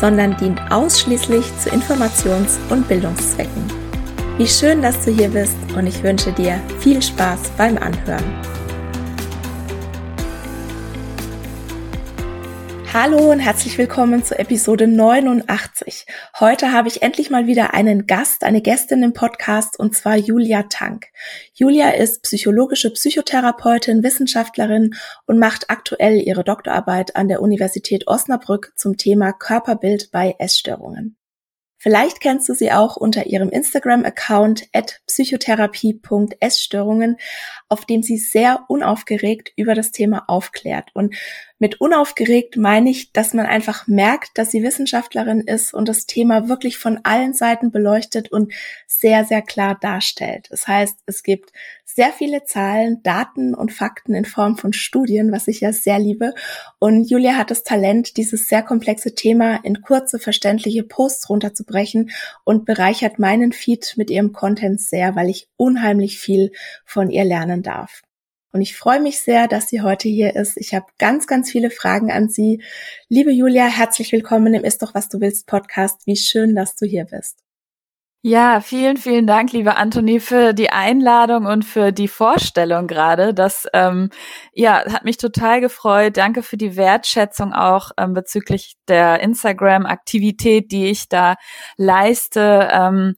sondern dient ausschließlich zu Informations- und Bildungszwecken. Wie schön, dass du hier bist und ich wünsche dir viel Spaß beim Anhören. Hallo und herzlich willkommen zu Episode 89. Heute habe ich endlich mal wieder einen Gast, eine Gästin im Podcast und zwar Julia Tank. Julia ist psychologische Psychotherapeutin, Wissenschaftlerin und macht aktuell ihre Doktorarbeit an der Universität Osnabrück zum Thema Körperbild bei Essstörungen. Vielleicht kennst du sie auch unter ihrem Instagram-Account at psychotherapie.essstörungen, auf dem sie sehr unaufgeregt über das Thema aufklärt. Und mit unaufgeregt meine ich, dass man einfach merkt, dass sie Wissenschaftlerin ist und das Thema wirklich von allen Seiten beleuchtet und sehr, sehr klar darstellt. Das heißt, es gibt sehr viele Zahlen, Daten und Fakten in Form von Studien, was ich ja sehr liebe. Und Julia hat das Talent, dieses sehr komplexe Thema in kurze, verständliche Posts runterzubrechen und bereichert meinen Feed mit ihrem Content sehr, weil ich unheimlich viel von ihr lernen darf. Und ich freue mich sehr, dass sie heute hier ist. Ich habe ganz, ganz viele Fragen an Sie. Liebe Julia, herzlich willkommen im Ist doch, was du willst Podcast. Wie schön, dass du hier bist. Ja, vielen, vielen Dank, liebe Antonie, für die Einladung und für die Vorstellung gerade. Das ähm, ja, hat mich total gefreut. Danke für die Wertschätzung auch ähm, bezüglich der Instagram-Aktivität, die ich da leiste. Ähm,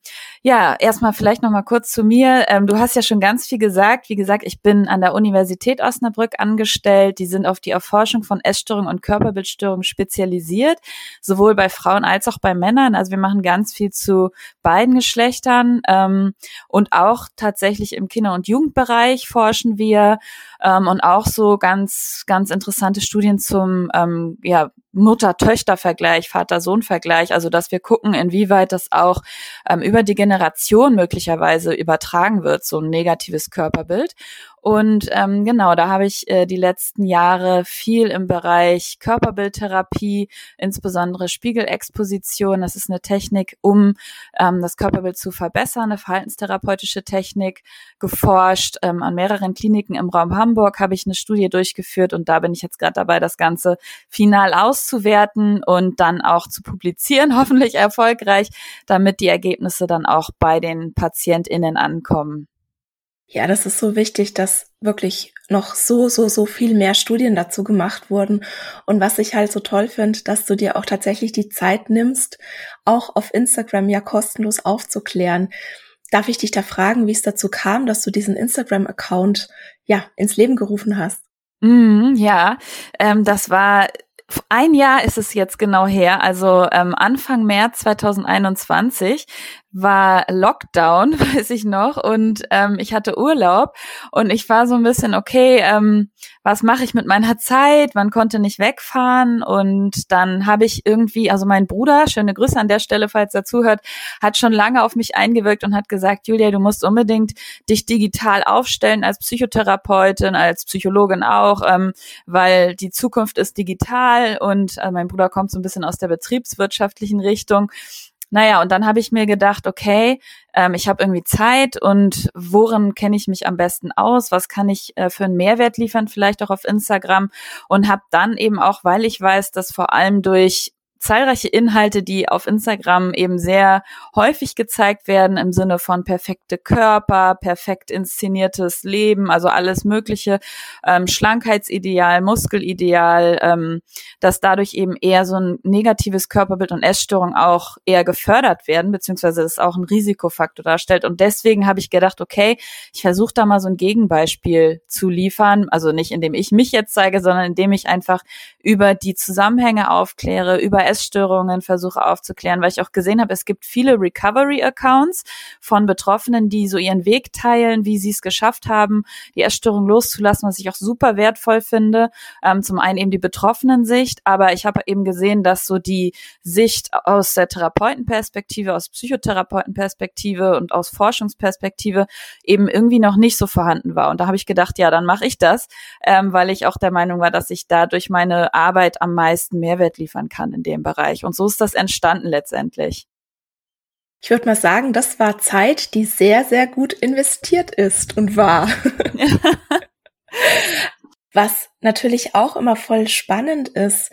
ja, erstmal vielleicht noch mal kurz zu mir. Ähm, du hast ja schon ganz viel gesagt. Wie gesagt, ich bin an der Universität Osnabrück angestellt. Die sind auf die Erforschung von Essstörungen und Körperbildstörungen spezialisiert, sowohl bei Frauen als auch bei Männern. Also wir machen ganz viel zu beiden Geschlechtern ähm, und auch tatsächlich im Kinder- und Jugendbereich forschen wir ähm, und auch so ganz, ganz interessante Studien zum ähm, ja, Mutter-Töchter-Vergleich, Vater-Sohn-Vergleich, also dass wir gucken, inwieweit das auch ähm, über die Generation möglicherweise übertragen wird, so ein negatives Körperbild. Und ähm, genau, da habe ich äh, die letzten Jahre viel im Bereich Körperbildtherapie, insbesondere Spiegelexposition. Das ist eine Technik, um ähm, das Körperbild zu verbessern, eine verhaltenstherapeutische Technik geforscht. Ähm, an mehreren Kliniken im Raum Hamburg habe ich eine Studie durchgeführt und da bin ich jetzt gerade dabei, das Ganze final auszuwerten und dann auch zu publizieren, hoffentlich erfolgreich, damit die Ergebnisse dann auch bei den PatientInnen ankommen. Ja, das ist so wichtig, dass wirklich noch so, so, so viel mehr Studien dazu gemacht wurden. Und was ich halt so toll finde, dass du dir auch tatsächlich die Zeit nimmst, auch auf Instagram ja kostenlos aufzuklären. Darf ich dich da fragen, wie es dazu kam, dass du diesen Instagram-Account ja ins Leben gerufen hast? Mm, ja, ähm, das war ein Jahr ist es jetzt genau her, also ähm, Anfang März 2021 war Lockdown, weiß ich noch, und ähm, ich hatte Urlaub und ich war so ein bisschen, okay, ähm, was mache ich mit meiner Zeit? Man konnte nicht wegfahren. Und dann habe ich irgendwie, also mein Bruder, schöne Grüße an der Stelle, falls er zuhört, hat schon lange auf mich eingewirkt und hat gesagt, Julia, du musst unbedingt dich digital aufstellen als Psychotherapeutin, als Psychologin auch, ähm, weil die Zukunft ist digital. Und äh, mein Bruder kommt so ein bisschen aus der betriebswirtschaftlichen Richtung naja, und dann habe ich mir gedacht, okay, ähm, ich habe irgendwie Zeit und worin kenne ich mich am besten aus? Was kann ich äh, für einen Mehrwert liefern, vielleicht auch auf Instagram? Und habe dann eben auch, weil ich weiß, dass vor allem durch zahlreiche Inhalte, die auf Instagram eben sehr häufig gezeigt werden im Sinne von perfekte Körper, perfekt inszeniertes Leben, also alles Mögliche, ähm, Schlankheitsideal, Muskelideal, ähm, dass dadurch eben eher so ein negatives Körperbild und Essstörung auch eher gefördert werden, beziehungsweise es auch ein Risikofaktor darstellt. Und deswegen habe ich gedacht, okay, ich versuche da mal so ein Gegenbeispiel zu liefern, also nicht indem ich mich jetzt zeige, sondern indem ich einfach über die Zusammenhänge aufkläre, über Essstörungen versuche aufzuklären, weil ich auch gesehen habe, es gibt viele Recovery-Accounts von Betroffenen, die so ihren Weg teilen, wie sie es geschafft haben, die Essstörung loszulassen, was ich auch super wertvoll finde. Ähm, zum einen eben die Betroffenen-Sicht, aber ich habe eben gesehen, dass so die Sicht aus der Therapeutenperspektive, aus Psychotherapeutenperspektive und aus Forschungsperspektive eben irgendwie noch nicht so vorhanden war. Und da habe ich gedacht, ja, dann mache ich das, ähm, weil ich auch der Meinung war, dass ich da durch meine Arbeit am meisten Mehrwert liefern kann in dem dem Bereich. Und so ist das entstanden letztendlich. Ich würde mal sagen, das war Zeit, die sehr, sehr gut investiert ist und war. was natürlich auch immer voll spannend ist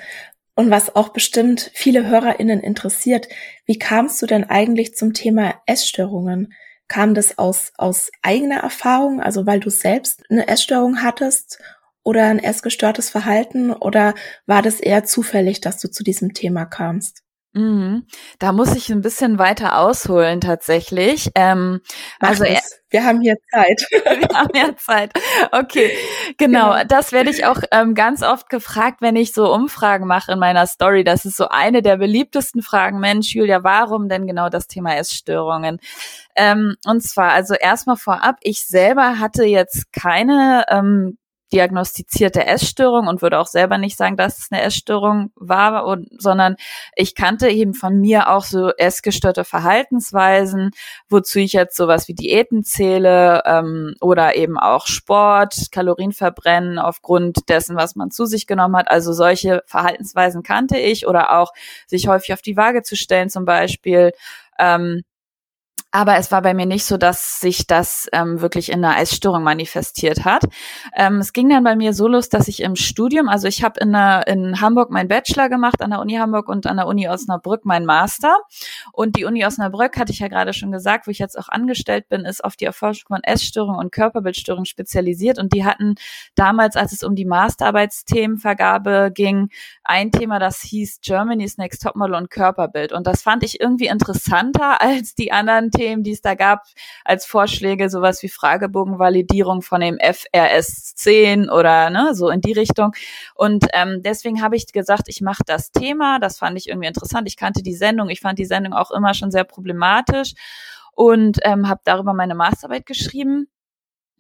und was auch bestimmt viele HörerInnen interessiert. Wie kamst du denn eigentlich zum Thema Essstörungen? Kam das aus, aus eigener Erfahrung, also weil du selbst eine Essstörung hattest oder ein essgestörtes Verhalten oder war das eher zufällig, dass du zu diesem Thema kamst? Mhm. Da muss ich ein bisschen weiter ausholen tatsächlich. Ähm, also es. wir haben hier Zeit. wir haben ja Zeit. Okay, genau. genau. Das werde ich auch ähm, ganz oft gefragt, wenn ich so Umfragen mache in meiner Story. Das ist so eine der beliebtesten Fragen. Mensch, Julia, warum denn genau das Thema Essstörungen? Ähm, und zwar also erstmal vorab. Ich selber hatte jetzt keine ähm, diagnostizierte Essstörung und würde auch selber nicht sagen, dass es eine Essstörung war, und, sondern ich kannte eben von mir auch so essgestörte Verhaltensweisen, wozu ich jetzt sowas wie Diäten zähle ähm, oder eben auch Sport, Kalorien verbrennen aufgrund dessen, was man zu sich genommen hat. Also solche Verhaltensweisen kannte ich oder auch sich häufig auf die Waage zu stellen zum Beispiel. Ähm, aber es war bei mir nicht so, dass sich das ähm, wirklich in einer Essstörung manifestiert hat. Ähm, es ging dann bei mir so los, dass ich im Studium, also ich habe in, in Hamburg meinen Bachelor gemacht, an der Uni Hamburg und an der Uni Osnabrück meinen Master. Und die Uni Osnabrück, hatte ich ja gerade schon gesagt, wo ich jetzt auch angestellt bin, ist auf die Erforschung von Essstörungen und Körperbildstörungen spezialisiert. Und die hatten damals, als es um die Masterarbeitsthemenvergabe ging, ein Thema, das hieß Germany's Next Topmodel und Körperbild. Und das fand ich irgendwie interessanter als die anderen Themen Themen, die es da gab, als Vorschläge, sowas wie Fragebogenvalidierung von dem FRS 10 oder ne, so in die Richtung. Und ähm, deswegen habe ich gesagt, ich mache das Thema. Das fand ich irgendwie interessant. Ich kannte die Sendung. Ich fand die Sendung auch immer schon sehr problematisch und ähm, habe darüber meine Masterarbeit geschrieben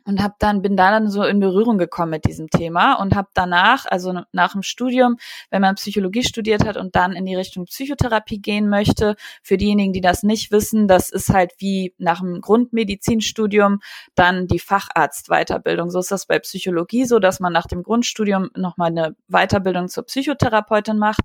und habe dann bin da dann so in Berührung gekommen mit diesem Thema und habe danach, also nach dem Studium, wenn man Psychologie studiert hat und dann in die Richtung Psychotherapie gehen möchte, für diejenigen, die das nicht wissen, das ist halt wie nach dem Grundmedizinstudium dann die Facharztweiterbildung. So ist das bei Psychologie so, dass man nach dem Grundstudium nochmal eine Weiterbildung zur Psychotherapeutin macht.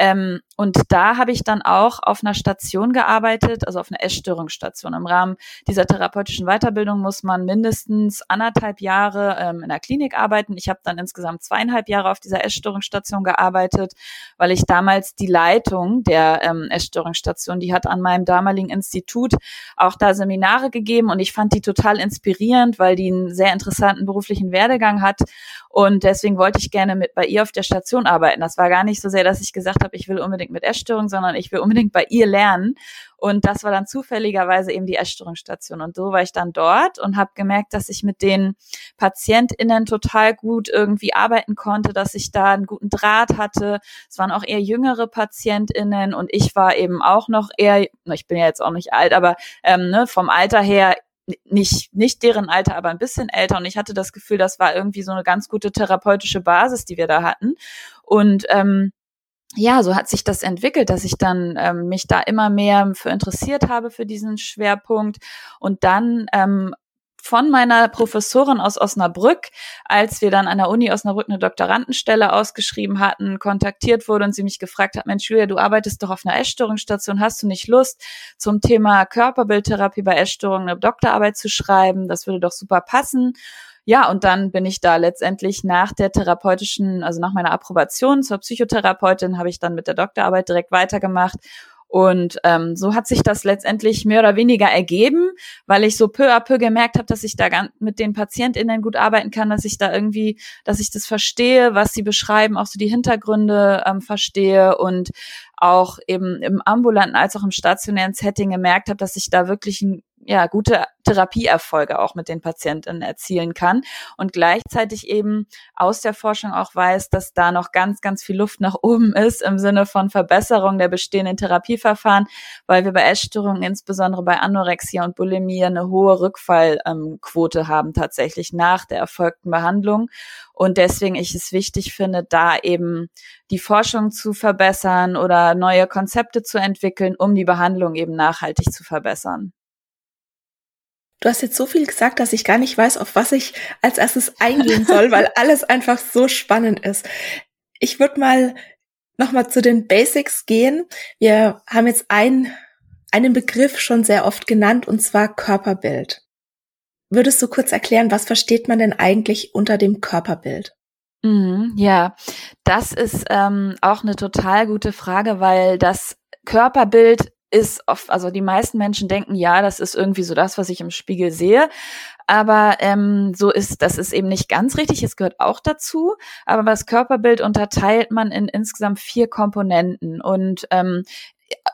Ähm, und da habe ich dann auch auf einer Station gearbeitet, also auf einer Essstörungsstation. Im Rahmen dieser therapeutischen Weiterbildung muss man mindestens anderthalb Jahre ähm, in der Klinik arbeiten. Ich habe dann insgesamt zweieinhalb Jahre auf dieser Essstörungsstation gearbeitet, weil ich damals die Leitung der ähm, Essstörungsstation, die hat an meinem damaligen Institut auch da Seminare gegeben und ich fand die total inspirierend, weil die einen sehr interessanten beruflichen Werdegang hat. Und deswegen wollte ich gerne mit bei ihr auf der Station arbeiten. Das war gar nicht so sehr, dass ich gesagt habe, ich will unbedingt mit Essstörung, sondern ich will unbedingt bei ihr lernen. Und das war dann zufälligerweise eben die Essstörungsstation. Und so war ich dann dort und habe gemerkt, dass ich mit den PatientInnen total gut irgendwie arbeiten konnte, dass ich da einen guten Draht hatte. Es waren auch eher jüngere PatientInnen und ich war eben auch noch eher, ich bin ja jetzt auch nicht alt, aber ähm, ne, vom Alter her nicht, nicht deren Alter, aber ein bisschen älter. Und ich hatte das Gefühl, das war irgendwie so eine ganz gute therapeutische Basis, die wir da hatten. Und ähm, ja, so hat sich das entwickelt, dass ich dann ähm, mich da immer mehr für interessiert habe für diesen Schwerpunkt und dann ähm, von meiner Professorin aus Osnabrück, als wir dann an der Uni Osnabrück eine Doktorandenstelle ausgeschrieben hatten, kontaktiert wurde und sie mich gefragt hat, Mensch, Julia, du arbeitest doch auf einer Essstörungsstation, hast du nicht Lust, zum Thema Körperbildtherapie bei Essstörungen eine Doktorarbeit zu schreiben? Das würde doch super passen. Ja, und dann bin ich da letztendlich nach der therapeutischen, also nach meiner Approbation zur Psychotherapeutin, habe ich dann mit der Doktorarbeit direkt weitergemacht. Und ähm, so hat sich das letztendlich mehr oder weniger ergeben, weil ich so peu à peu gemerkt habe, dass ich da mit den PatientInnen gut arbeiten kann, dass ich da irgendwie, dass ich das verstehe, was sie beschreiben, auch so die Hintergründe ähm, verstehe und auch eben im ambulanten als auch im stationären Setting gemerkt habe, dass ich da wirklich ein ja, gute Therapieerfolge auch mit den Patienten erzielen kann und gleichzeitig eben aus der Forschung auch weiß, dass da noch ganz, ganz viel Luft nach oben ist im Sinne von Verbesserung der bestehenden Therapieverfahren, weil wir bei Essstörungen, insbesondere bei Anorexia und Bulimie, eine hohe Rückfallquote ähm, haben tatsächlich nach der erfolgten Behandlung und deswegen ich es wichtig finde, da eben die Forschung zu verbessern oder neue Konzepte zu entwickeln, um die Behandlung eben nachhaltig zu verbessern. Du hast jetzt so viel gesagt, dass ich gar nicht weiß, auf was ich als erstes eingehen soll, weil alles einfach so spannend ist. Ich würde mal nochmal zu den Basics gehen. Wir haben jetzt ein, einen Begriff schon sehr oft genannt, und zwar Körperbild. Würdest du kurz erklären, was versteht man denn eigentlich unter dem Körperbild? Mhm, ja, das ist ähm, auch eine total gute Frage, weil das Körperbild ist oft, also die meisten Menschen denken, ja, das ist irgendwie so das, was ich im Spiegel sehe. Aber ähm, so ist, das ist eben nicht ganz richtig. Es gehört auch dazu. Aber das Körperbild unterteilt man in insgesamt vier Komponenten. Und ähm,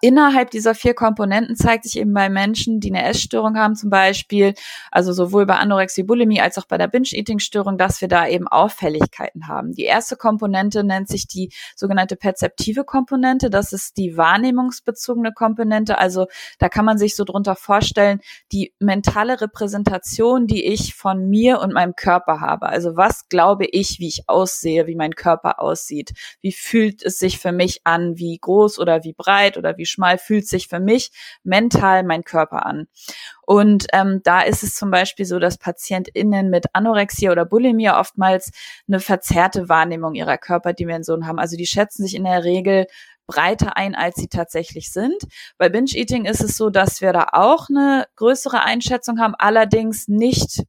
innerhalb dieser vier Komponenten zeigt sich eben bei Menschen, die eine Essstörung haben zum Beispiel, also sowohl bei Anorexie, Bulimie als auch bei der Binge-Eating-Störung, dass wir da eben Auffälligkeiten haben. Die erste Komponente nennt sich die sogenannte perzeptive Komponente. Das ist die wahrnehmungsbezogene Komponente. Also da kann man sich so drunter vorstellen, die mentale Repräsentation, die ich von mir und meinem Körper habe. Also was glaube ich, wie ich aussehe, wie mein Körper aussieht? Wie fühlt es sich für mich an? Wie groß oder wie breit oder oder wie schmal fühlt sich für mich mental mein Körper an. Und ähm, da ist es zum Beispiel so, dass PatientInnen mit Anorexia oder Bulimie oftmals eine verzerrte Wahrnehmung ihrer Körperdimension haben. Also die schätzen sich in der Regel breiter ein, als sie tatsächlich sind. Bei Binge-Eating ist es so, dass wir da auch eine größere Einschätzung haben, allerdings nicht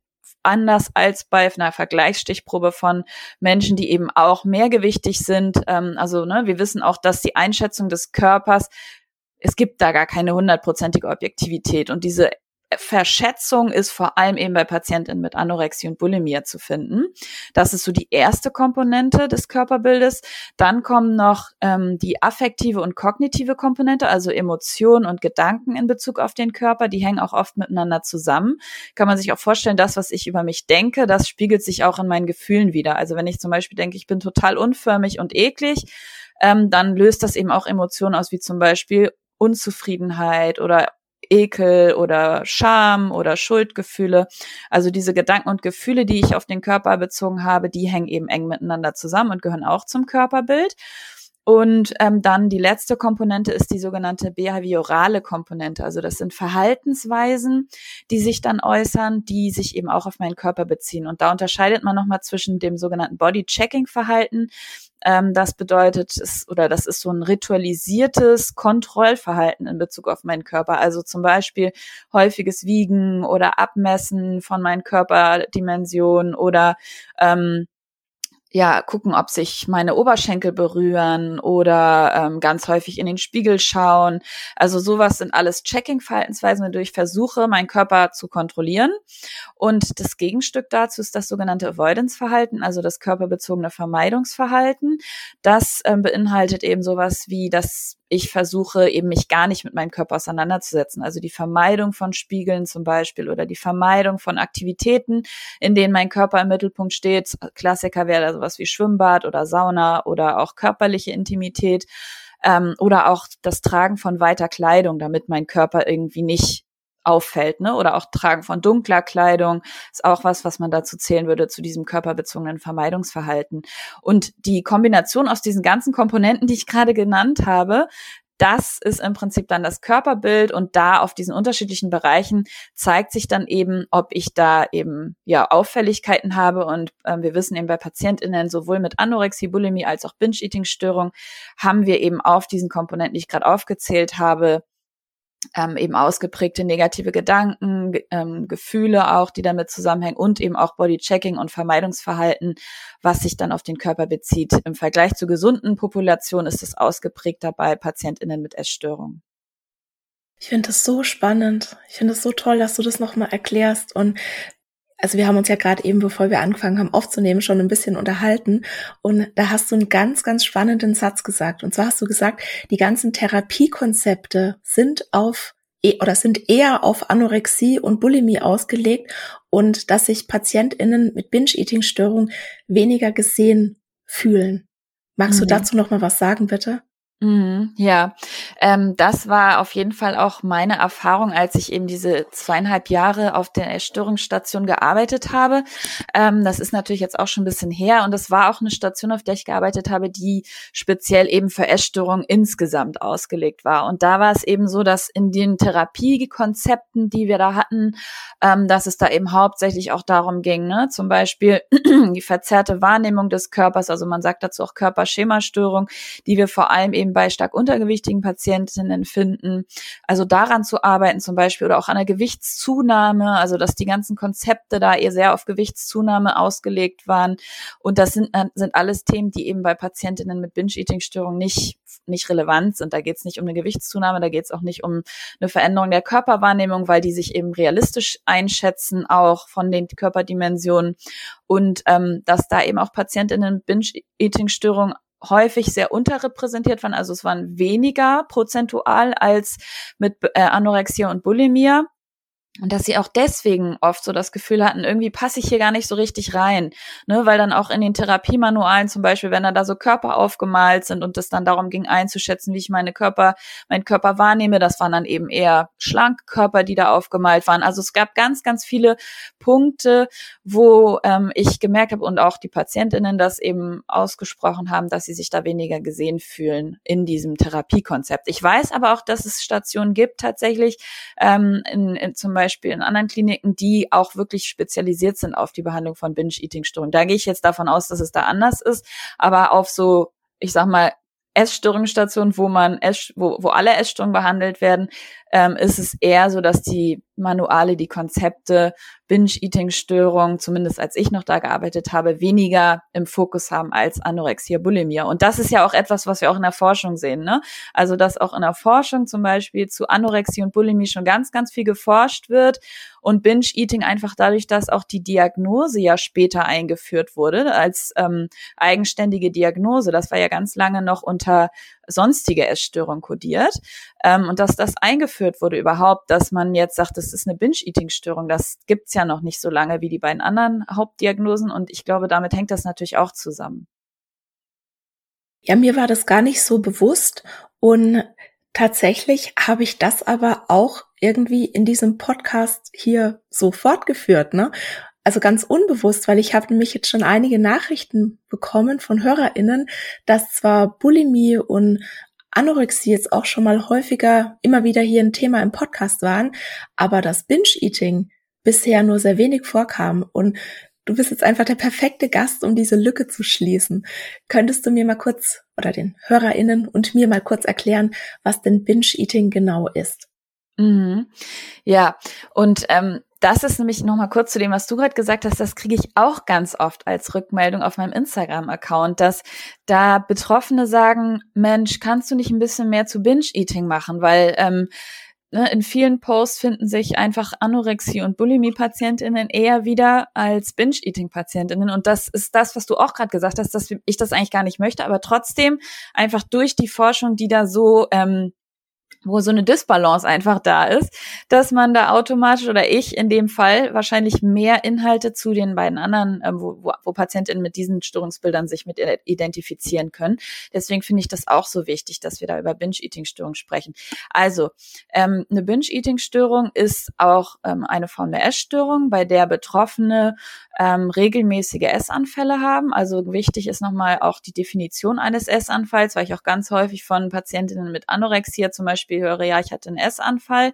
anders als bei einer Vergleichsstichprobe von Menschen, die eben auch mehrgewichtig sind. Ähm, also ne, wir wissen auch, dass die Einschätzung des Körpers es gibt da gar keine hundertprozentige Objektivität und diese Verschätzung ist vor allem eben bei Patientinnen mit Anorexie und Bulimie zu finden. Das ist so die erste Komponente des Körperbildes. Dann kommen noch ähm, die affektive und kognitive Komponente, also Emotionen und Gedanken in Bezug auf den Körper. Die hängen auch oft miteinander zusammen. Kann man sich auch vorstellen, das, was ich über mich denke, das spiegelt sich auch in meinen Gefühlen wieder. Also wenn ich zum Beispiel denke, ich bin total unförmig und eklig, ähm, dann löst das eben auch Emotionen aus, wie zum Beispiel Unzufriedenheit oder Ekel oder Scham oder Schuldgefühle. Also diese Gedanken und Gefühle, die ich auf den Körper bezogen habe, die hängen eben eng miteinander zusammen und gehören auch zum Körperbild. Und ähm, dann die letzte Komponente ist die sogenannte behaviorale Komponente. Also das sind Verhaltensweisen, die sich dann äußern, die sich eben auch auf meinen Körper beziehen. Und da unterscheidet man nochmal zwischen dem sogenannten Body-Checking-Verhalten. Ähm, das bedeutet, es, oder das ist so ein ritualisiertes Kontrollverhalten in Bezug auf meinen Körper. Also zum Beispiel häufiges Wiegen oder Abmessen von meinen Körperdimensionen oder ähm, ja, gucken, ob sich meine Oberschenkel berühren oder ähm, ganz häufig in den Spiegel schauen. Also sowas sind alles Checking-Verhaltensweisen, wodurch ich versuche, meinen Körper zu kontrollieren. Und das Gegenstück dazu ist das sogenannte Avoidance-Verhalten, also das körperbezogene Vermeidungsverhalten. Das ähm, beinhaltet eben sowas wie das ich versuche eben mich gar nicht mit meinem Körper auseinanderzusetzen. Also die Vermeidung von Spiegeln zum Beispiel oder die Vermeidung von Aktivitäten, in denen mein Körper im Mittelpunkt steht. Klassiker wäre da sowas wie Schwimmbad oder Sauna oder auch körperliche Intimität ähm, oder auch das Tragen von weiter Kleidung, damit mein Körper irgendwie nicht auffällt, ne? Oder auch Tragen von dunkler Kleidung ist auch was, was man dazu zählen würde zu diesem körperbezogenen Vermeidungsverhalten. Und die Kombination aus diesen ganzen Komponenten, die ich gerade genannt habe, das ist im Prinzip dann das Körperbild und da auf diesen unterschiedlichen Bereichen zeigt sich dann eben, ob ich da eben ja Auffälligkeiten habe und äh, wir wissen eben bei PatientInnen sowohl mit Anorexie, Bulimie als auch Binge-Eating-Störung haben wir eben auf diesen Komponenten, die ich gerade aufgezählt habe, ähm, eben ausgeprägte negative Gedanken, ähm, Gefühle auch, die damit zusammenhängen und eben auch Bodychecking und Vermeidungsverhalten, was sich dann auf den Körper bezieht. Im Vergleich zu gesunden Populationen ist es ausgeprägter bei PatientInnen mit Essstörungen. Ich finde das so spannend. Ich finde es so toll, dass du das nochmal erklärst. Und also wir haben uns ja gerade eben, bevor wir angefangen haben aufzunehmen, schon ein bisschen unterhalten. Und da hast du einen ganz, ganz spannenden Satz gesagt. Und zwar hast du gesagt, die ganzen Therapiekonzepte sind auf e, oder sind eher auf Anorexie und Bulimie ausgelegt und dass sich PatientInnen mit Binge-Eating-Störung weniger gesehen fühlen. Magst mhm. du dazu noch mal was sagen, bitte? Mhm, ja, ähm, das war auf jeden Fall auch meine Erfahrung, als ich eben diese zweieinhalb Jahre auf der Erstörungsstation gearbeitet habe. Ähm, das ist natürlich jetzt auch schon ein bisschen her und es war auch eine Station, auf der ich gearbeitet habe, die speziell eben für Essstörungen insgesamt ausgelegt war. Und da war es eben so, dass in den Therapiekonzepten, die wir da hatten, ähm, dass es da eben hauptsächlich auch darum ging, ne? zum Beispiel die verzerrte Wahrnehmung des Körpers, also man sagt dazu auch Körperschemastörung, die wir vor allem eben eben bei stark untergewichtigen Patientinnen finden. Also daran zu arbeiten zum Beispiel oder auch an der Gewichtszunahme, also dass die ganzen Konzepte da eher sehr auf Gewichtszunahme ausgelegt waren. Und das sind, äh, sind alles Themen, die eben bei Patientinnen mit Binge-Eating-Störung nicht, nicht relevant sind. Da geht es nicht um eine Gewichtszunahme, da geht es auch nicht um eine Veränderung der Körperwahrnehmung, weil die sich eben realistisch einschätzen, auch von den Körperdimensionen. Und ähm, dass da eben auch Patientinnen mit Binge-Eating-Störung häufig sehr unterrepräsentiert waren. Also es waren weniger prozentual als mit äh, Anorexia und Bulimia. Und dass sie auch deswegen oft so das Gefühl hatten, irgendwie passe ich hier gar nicht so richtig rein. Ne? Weil dann auch in den Therapiemanualen zum Beispiel, wenn da so Körper aufgemalt sind und es dann darum ging einzuschätzen, wie ich meine Körper, meinen Körper wahrnehme, das waren dann eben eher schlanke Körper, die da aufgemalt waren. Also es gab ganz, ganz viele Punkte, wo ähm, ich gemerkt habe und auch die Patientinnen das eben ausgesprochen haben, dass sie sich da weniger gesehen fühlen in diesem Therapiekonzept. Ich weiß aber auch, dass es Stationen gibt tatsächlich, ähm, in, in zum Beispiel Beispiel in anderen Kliniken, die auch wirklich spezialisiert sind auf die Behandlung von Binge-Eating-Störungen. Da gehe ich jetzt davon aus, dass es da anders ist, aber auf so, ich sag mal, Essstörungsstationen, wo man Ess, wo, wo alle Essstörungen behandelt werden, ähm, ist es eher so, dass die Manuale, die Konzepte Binge-Eating-Störung, zumindest als ich noch da gearbeitet habe, weniger im Fokus haben als Anorexia, Bulimia. Und das ist ja auch etwas, was wir auch in der Forschung sehen. Ne? Also, dass auch in der Forschung zum Beispiel zu Anorexie und Bulimie schon ganz, ganz viel geforscht wird und Binge-Eating einfach dadurch, dass auch die Diagnose ja später eingeführt wurde als ähm, eigenständige Diagnose. Das war ja ganz lange noch unter sonstige Essstörung kodiert. Ähm, und dass das eingeführt wurde überhaupt, dass man jetzt sagt, das ist eine Binge-Eating-Störung, das gibt's ja noch nicht so lange wie die beiden anderen Hauptdiagnosen. Und ich glaube, damit hängt das natürlich auch zusammen. Ja, mir war das gar nicht so bewusst. Und tatsächlich habe ich das aber auch irgendwie in diesem Podcast hier so fortgeführt, ne? Also ganz unbewusst, weil ich habe nämlich jetzt schon einige Nachrichten bekommen von HörerInnen, dass zwar Bulimie und Anorexie jetzt auch schon mal häufiger immer wieder hier ein Thema im Podcast waren, aber das Binge-Eating bisher nur sehr wenig vorkam. Und du bist jetzt einfach der perfekte Gast, um diese Lücke zu schließen. Könntest du mir mal kurz oder den HörerInnen und mir mal kurz erklären, was denn Binge-Eating genau ist? Mhm. Ja, und ähm, das ist nämlich nochmal kurz zu dem, was du gerade gesagt hast, das kriege ich auch ganz oft als Rückmeldung auf meinem Instagram-Account, dass da Betroffene sagen, Mensch, kannst du nicht ein bisschen mehr zu Binge-Eating machen, weil ähm, ne, in vielen Posts finden sich einfach Anorexie- und Bulimie-PatientInnen eher wieder als Binge-Eating-PatientInnen. Und das ist das, was du auch gerade gesagt hast, dass ich das eigentlich gar nicht möchte, aber trotzdem einfach durch die Forschung, die da so ähm, wo so eine Disbalance einfach da ist, dass man da automatisch oder ich in dem Fall wahrscheinlich mehr Inhalte zu den beiden anderen, ähm, wo, wo, wo Patientinnen mit diesen Störungsbildern sich mit identifizieren können. Deswegen finde ich das auch so wichtig, dass wir da über Binge-Eating-Störung sprechen. Also ähm, eine Binge-Eating-Störung ist auch ähm, eine Form der Essstörung, bei der Betroffene ähm, regelmäßige Essanfälle haben. Also wichtig ist nochmal auch die Definition eines Essanfalls, weil ich auch ganz häufig von Patientinnen mit Anorexia zum Beispiel höre, ja, ich hatte einen Essanfall.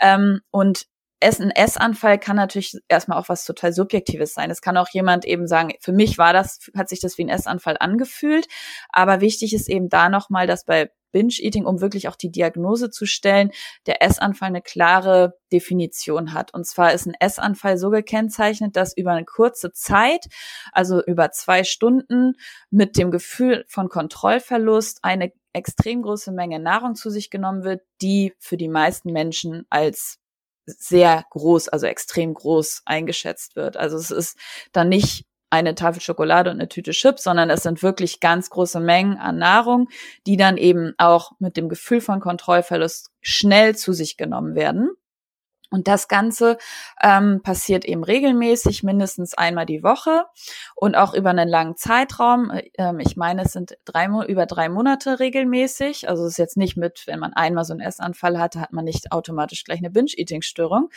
Ähm, und ein Essanfall kann natürlich erstmal auch was total Subjektives sein. Es kann auch jemand eben sagen, für mich war das, hat sich das wie ein Essanfall angefühlt. Aber wichtig ist eben da nochmal, dass bei Binge-Eating, um wirklich auch die Diagnose zu stellen, der Essanfall eine klare Definition hat. Und zwar ist ein Essanfall so gekennzeichnet, dass über eine kurze Zeit, also über zwei Stunden, mit dem Gefühl von Kontrollverlust eine extrem große Menge Nahrung zu sich genommen wird, die für die meisten Menschen als sehr groß, also extrem groß eingeschätzt wird. Also es ist dann nicht eine Tafel Schokolade und eine Tüte Chips, sondern es sind wirklich ganz große Mengen an Nahrung, die dann eben auch mit dem Gefühl von Kontrollverlust schnell zu sich genommen werden. Und das Ganze ähm, passiert eben regelmäßig, mindestens einmal die Woche und auch über einen langen Zeitraum. Ähm, ich meine, es sind drei, über drei Monate regelmäßig. Also es ist jetzt nicht mit, wenn man einmal so einen Essanfall hatte, hat man nicht automatisch gleich eine Binge-Eating-Störung.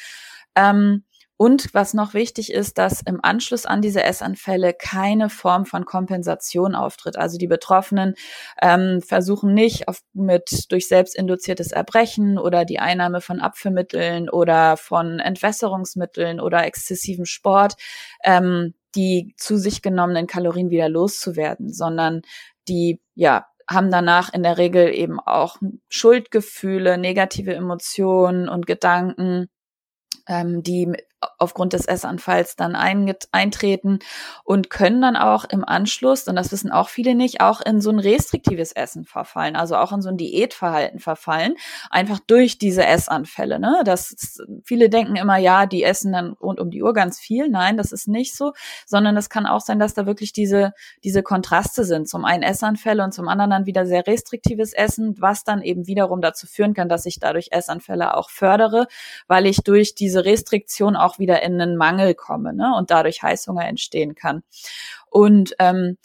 Ähm, und was noch wichtig ist, dass im Anschluss an diese Essanfälle keine Form von Kompensation auftritt. Also die Betroffenen ähm, versuchen nicht auf, mit durch selbstinduziertes Erbrechen oder die Einnahme von Abführmitteln oder von Entwässerungsmitteln oder exzessivem Sport ähm, die zu sich genommenen Kalorien wieder loszuwerden, sondern die ja haben danach in der Regel eben auch Schuldgefühle, negative Emotionen und Gedanken, ähm, die aufgrund des Essanfalls dann eintreten und können dann auch im Anschluss, und das wissen auch viele nicht, auch in so ein restriktives Essen verfallen, also auch in so ein Diätverhalten verfallen, einfach durch diese Essanfälle. Ne? Das, viele denken immer, ja, die essen dann rund um die Uhr ganz viel. Nein, das ist nicht so, sondern es kann auch sein, dass da wirklich diese, diese Kontraste sind. Zum einen Essanfälle und zum anderen dann wieder sehr restriktives Essen, was dann eben wiederum dazu führen kann, dass ich dadurch Essanfälle auch fördere, weil ich durch diese Restriktion auch wieder in einen Mangel komme ne? und dadurch Heißhunger entstehen kann. Und ähm,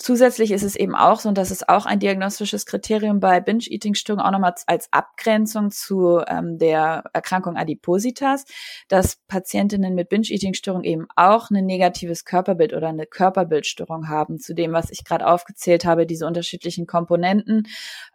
Zusätzlich ist es eben auch so, und das ist auch ein diagnostisches Kriterium bei Binge-Eating-Störungen, auch nochmal als Abgrenzung zu ähm, der Erkrankung Adipositas, dass Patientinnen mit Binge-Eating-Störung eben auch ein negatives Körperbild oder eine Körperbildstörung haben, zu dem, was ich gerade aufgezählt habe, diese unterschiedlichen Komponenten,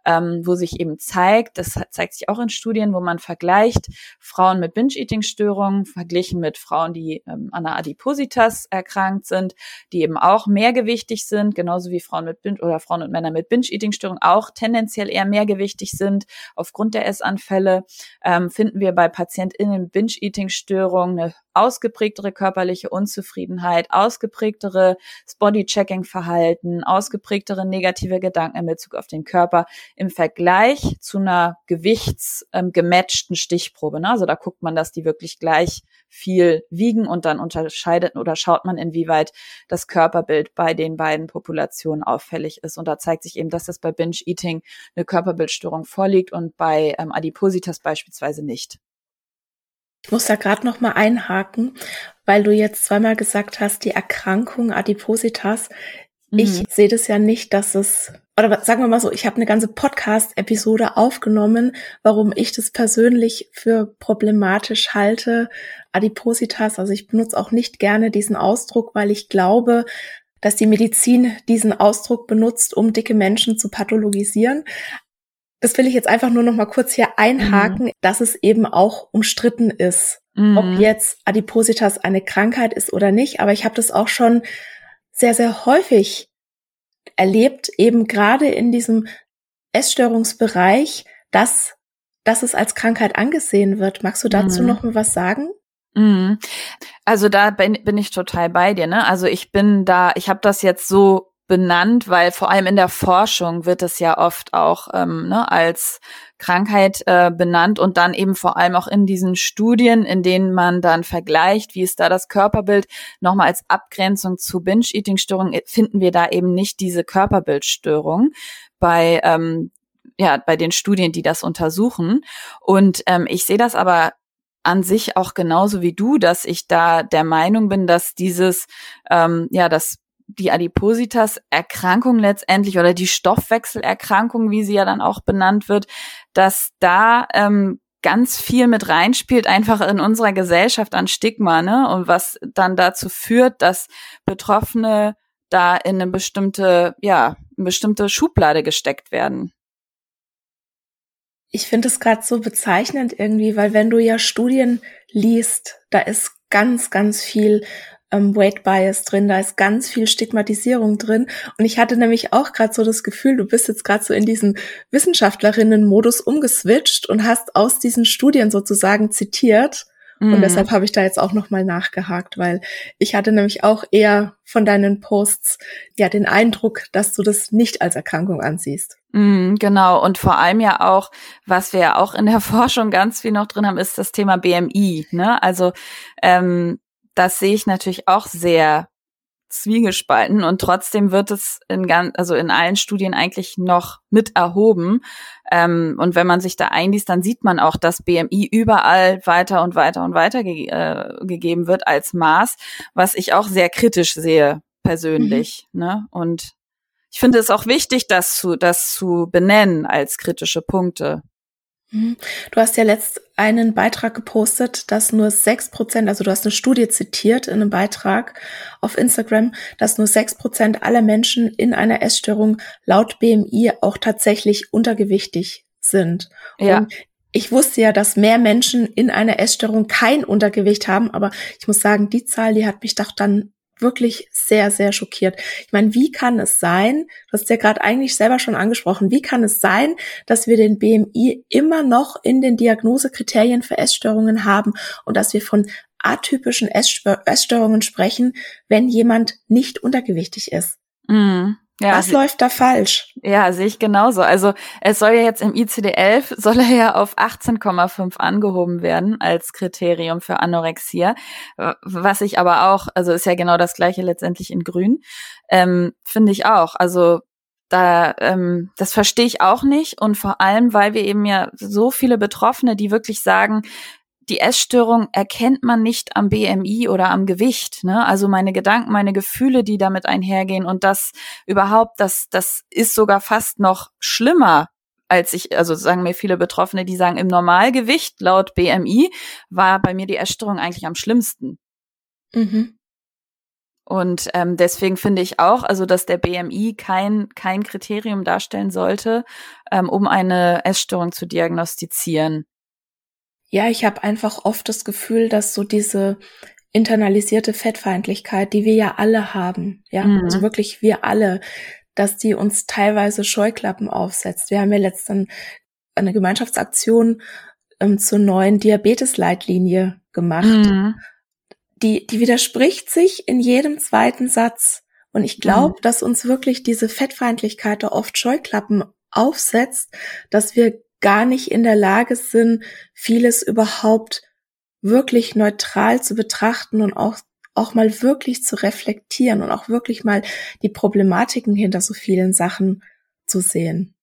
ähm, wo sich eben zeigt, das zeigt sich auch in Studien, wo man vergleicht Frauen mit Binge-Eating-Störungen verglichen mit Frauen, die ähm, an einer Adipositas erkrankt sind, die eben auch mehrgewichtig sind, genau genauso wie Frauen mit Binge oder Frauen und Männer mit Binge-Eating-Störung auch tendenziell eher mehrgewichtig sind aufgrund der Essanfälle, ähm, finden wir bei PatientInnen Binge-Eating-Störung eine ausgeprägtere körperliche Unzufriedenheit, ausgeprägtere Body-Checking-Verhalten, ausgeprägtere negative Gedanken in Bezug auf den Körper im Vergleich zu einer gewichtsgematchten ähm, Stichprobe. Ne? Also da guckt man, dass die wirklich gleich viel wiegen und dann unterscheidet oder schaut man, inwieweit das Körperbild bei den beiden Populationen auffällig ist. Und da zeigt sich eben, dass das bei Binge-Eating eine Körperbildstörung vorliegt und bei ähm, Adipositas beispielsweise nicht. Ich muss da gerade noch mal einhaken, weil du jetzt zweimal gesagt hast, die Erkrankung Adipositas. Mhm. Ich sehe das ja nicht, dass es oder sagen wir mal so, ich habe eine ganze Podcast-Episode aufgenommen, warum ich das persönlich für problematisch halte, Adipositas. Also ich benutze auch nicht gerne diesen Ausdruck, weil ich glaube, dass die Medizin diesen Ausdruck benutzt, um dicke Menschen zu pathologisieren. Das will ich jetzt einfach nur noch mal kurz hier einhaken, mhm. dass es eben auch umstritten ist, mhm. ob jetzt Adipositas eine Krankheit ist oder nicht. Aber ich habe das auch schon sehr, sehr häufig erlebt, eben gerade in diesem Essstörungsbereich, dass, dass es als Krankheit angesehen wird. Magst du dazu mhm. noch mal was sagen? Mhm. Also da bin, bin ich total bei dir. Ne? Also ich bin da, ich habe das jetzt so benannt, weil vor allem in der Forschung wird es ja oft auch ähm, ne, als Krankheit äh, benannt und dann eben vor allem auch in diesen Studien, in denen man dann vergleicht, wie ist da das Körperbild, nochmal als Abgrenzung zu Binge-Eating-Störungen, äh, finden wir da eben nicht diese Körperbildstörung bei ähm, ja, bei den Studien, die das untersuchen. Und ähm, ich sehe das aber an sich auch genauso wie du, dass ich da der Meinung bin, dass dieses, ähm, ja, das die Adipositas-Erkrankung letztendlich oder die Stoffwechselerkrankung, wie sie ja dann auch benannt wird, dass da ähm, ganz viel mit reinspielt, einfach in unserer Gesellschaft an Stigma, ne? Und was dann dazu führt, dass Betroffene da in eine bestimmte, ja, eine bestimmte Schublade gesteckt werden. Ich finde es gerade so bezeichnend irgendwie, weil wenn du ja Studien liest, da ist ganz, ganz viel ähm, Weight Bias drin, da ist ganz viel Stigmatisierung drin. Und ich hatte nämlich auch gerade so das Gefühl, du bist jetzt gerade so in diesen Wissenschaftlerinnen-Modus umgeswitcht und hast aus diesen Studien sozusagen zitiert. Und mhm. deshalb habe ich da jetzt auch nochmal nachgehakt, weil ich hatte nämlich auch eher von deinen Posts ja den Eindruck, dass du das nicht als Erkrankung ansiehst. Mm, genau. Und vor allem ja auch, was wir ja auch in der Forschung ganz viel noch drin haben, ist das Thema BMI. Ne? Also ähm, das sehe ich natürlich auch sehr zwiegespalten und trotzdem wird es in ganz, also in allen Studien eigentlich noch mit erhoben. Ähm, und wenn man sich da einliest, dann sieht man auch, dass BMI überall weiter und weiter und weiter ge äh, gegeben wird als Maß, was ich auch sehr kritisch sehe persönlich. Mhm. Ne? Und ich finde es auch wichtig, das zu, das zu benennen als kritische Punkte. Mhm. Du hast ja letzt einen Beitrag gepostet, dass nur sechs Prozent, also du hast eine Studie zitiert in einem Beitrag auf Instagram, dass nur sechs Prozent aller Menschen in einer Essstörung laut BMI auch tatsächlich untergewichtig sind. Ja. Und ich wusste ja, dass mehr Menschen in einer Essstörung kein Untergewicht haben, aber ich muss sagen, die Zahl, die hat mich doch dann wirklich sehr, sehr schockiert. Ich meine, wie kann es sein, du hast ja gerade eigentlich selber schon angesprochen, wie kann es sein, dass wir den BMI immer noch in den Diagnosekriterien für Essstörungen haben und dass wir von atypischen Essstörungen sprechen, wenn jemand nicht untergewichtig ist? Mm. Ja, Was läuft da falsch? Ja, sehe ich genauso. Also es soll ja jetzt im ICD-11 soll er ja auf 18,5 angehoben werden als Kriterium für Anorexia. Was ich aber auch, also ist ja genau das gleiche letztendlich in Grün, ähm, finde ich auch. Also da, ähm, das verstehe ich auch nicht und vor allem, weil wir eben ja so viele Betroffene, die wirklich sagen, die Essstörung erkennt man nicht am BMI oder am Gewicht. Ne? Also meine Gedanken, meine Gefühle, die damit einhergehen und das überhaupt, das, das ist sogar fast noch schlimmer als ich, also sagen mir viele Betroffene, die sagen, im Normalgewicht laut BMI war bei mir die Essstörung eigentlich am schlimmsten. Mhm. Und ähm, deswegen finde ich auch, also dass der BMI kein kein Kriterium darstellen sollte, ähm, um eine Essstörung zu diagnostizieren ja, ich habe einfach oft das Gefühl, dass so diese internalisierte Fettfeindlichkeit, die wir ja alle haben, ja, mhm. also wirklich wir alle, dass die uns teilweise Scheuklappen aufsetzt. Wir haben ja letztens eine Gemeinschaftsaktion ähm, zur neuen Diabetesleitlinie gemacht. Mhm. Die, die widerspricht sich in jedem zweiten Satz. Und ich glaube, mhm. dass uns wirklich diese Fettfeindlichkeit da oft Scheuklappen aufsetzt, dass wir gar nicht in der Lage sind, vieles überhaupt wirklich neutral zu betrachten und auch auch mal wirklich zu reflektieren und auch wirklich mal die Problematiken hinter so vielen Sachen zu sehen.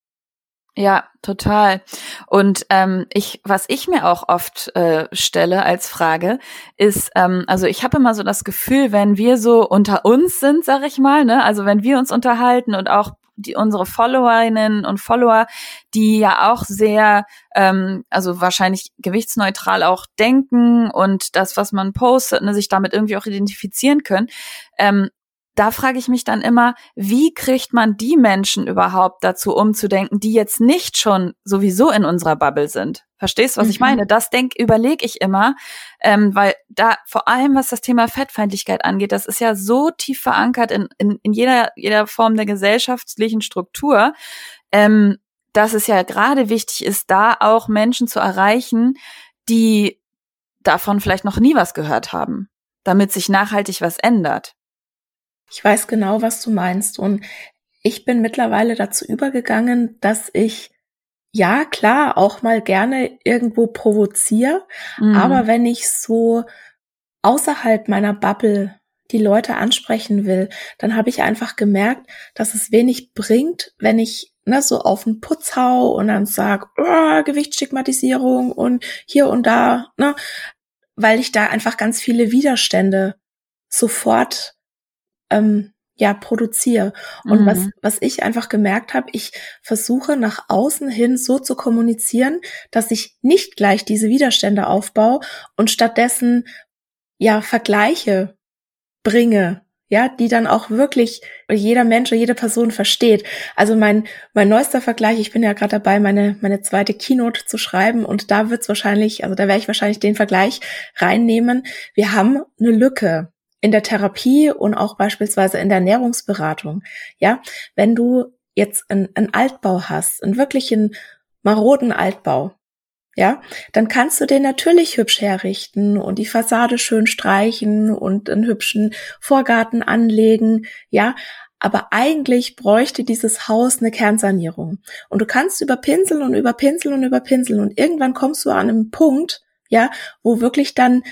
Ja, total. Und ähm, ich, was ich mir auch oft äh, stelle als Frage, ist, ähm, also ich habe immer so das Gefühl, wenn wir so unter uns sind, sag ich mal, ne, also wenn wir uns unterhalten und auch die unsere Followerinnen und Follower, die ja auch sehr, ähm, also wahrscheinlich gewichtsneutral auch denken und das, was man postet, ne, sich damit irgendwie auch identifizieren können. Ähm, da frage ich mich dann immer, wie kriegt man die Menschen überhaupt dazu umzudenken, die jetzt nicht schon sowieso in unserer Bubble sind? Verstehst, was mhm. ich meine? Das denk, überlege ich immer, ähm, weil da vor allem, was das Thema Fettfeindlichkeit angeht, das ist ja so tief verankert in, in, in jeder, jeder Form der gesellschaftlichen Struktur, ähm, dass es ja gerade wichtig ist, da auch Menschen zu erreichen, die davon vielleicht noch nie was gehört haben, damit sich nachhaltig was ändert. Ich weiß genau, was du meinst. Und ich bin mittlerweile dazu übergegangen, dass ich ja klar auch mal gerne irgendwo provoziere, mhm. aber wenn ich so außerhalb meiner Bubble die Leute ansprechen will, dann habe ich einfach gemerkt, dass es wenig bringt, wenn ich ne, so auf den Putz hau und dann sag, oh, Gewichtsstigmatisierung und hier und da, ne, weil ich da einfach ganz viele Widerstände sofort ähm, ja produziere. Und mhm. was, was ich einfach gemerkt habe, ich versuche nach außen hin so zu kommunizieren, dass ich nicht gleich diese Widerstände aufbaue und stattdessen ja Vergleiche bringe, ja, die dann auch wirklich jeder Mensch oder jede Person versteht. Also mein mein neuester Vergleich, ich bin ja gerade dabei, meine meine zweite Keynote zu schreiben und da wird's wahrscheinlich, also da werde ich wahrscheinlich den Vergleich reinnehmen. Wir haben eine Lücke in der Therapie und auch beispielsweise in der Ernährungsberatung. Ja, wenn du jetzt einen, Altbau hast, einen wirklichen maroden Altbau, ja, dann kannst du den natürlich hübsch herrichten und die Fassade schön streichen und einen hübschen Vorgarten anlegen, ja. Aber eigentlich bräuchte dieses Haus eine Kernsanierung. Und du kannst überpinseln und überpinseln und überpinseln und irgendwann kommst du an einen Punkt, ja, wo wirklich dann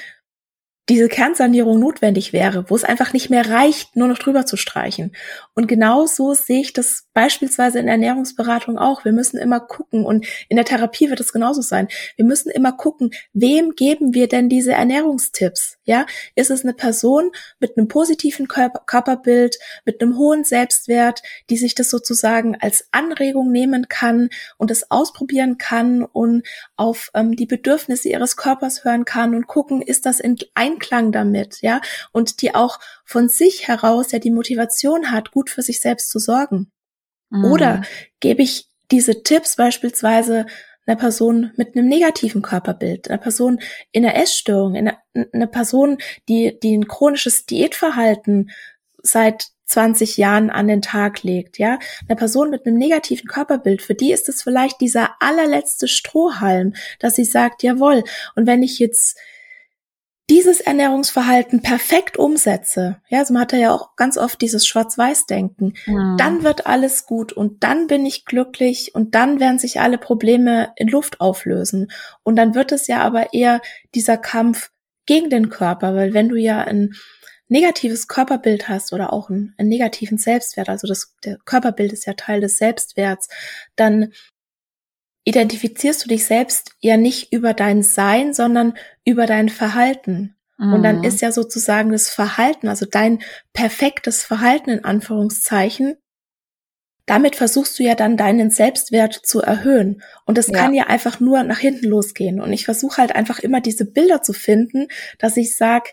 diese Kernsanierung notwendig wäre, wo es einfach nicht mehr reicht, nur noch drüber zu streichen. Und genau so sehe ich das beispielsweise in der Ernährungsberatung auch. Wir müssen immer gucken und in der Therapie wird es genauso sein. Wir müssen immer gucken, wem geben wir denn diese Ernährungstipps? Ja, ist es eine Person mit einem positiven Körper Körperbild, mit einem hohen Selbstwert, die sich das sozusagen als Anregung nehmen kann und es ausprobieren kann und auf ähm, die Bedürfnisse ihres Körpers hören kann und gucken, ist das in Einklang damit, ja, und die auch von sich heraus ja die Motivation hat, gut für sich selbst zu sorgen. Mhm. Oder gebe ich diese Tipps beispielsweise einer Person mit einem negativen Körperbild, einer Person in einer Essstörung, in einer, einer Person, die, die ein chronisches Diätverhalten seit 20 Jahren an den Tag legt, ja, eine Person mit einem negativen Körperbild, für die ist es vielleicht dieser allerletzte Strohhalm, dass sie sagt, jawohl, und wenn ich jetzt dieses Ernährungsverhalten perfekt umsetze, ja, also man hat ja auch ganz oft dieses Schwarz-Weiß-Denken, mhm. dann wird alles gut und dann bin ich glücklich und dann werden sich alle Probleme in Luft auflösen. Und dann wird es ja aber eher dieser Kampf gegen den Körper, weil wenn du ja ein negatives Körperbild hast oder auch einen, einen negativen Selbstwert, also das der Körperbild ist ja Teil des Selbstwerts, dann identifizierst du dich selbst ja nicht über dein Sein, sondern über dein Verhalten. Mhm. Und dann mhm. ist ja sozusagen das Verhalten, also dein perfektes Verhalten in Anführungszeichen, damit versuchst du ja dann deinen Selbstwert zu erhöhen. Und das ja. kann ja einfach nur nach hinten losgehen. Und ich versuche halt einfach immer diese Bilder zu finden, dass ich sag,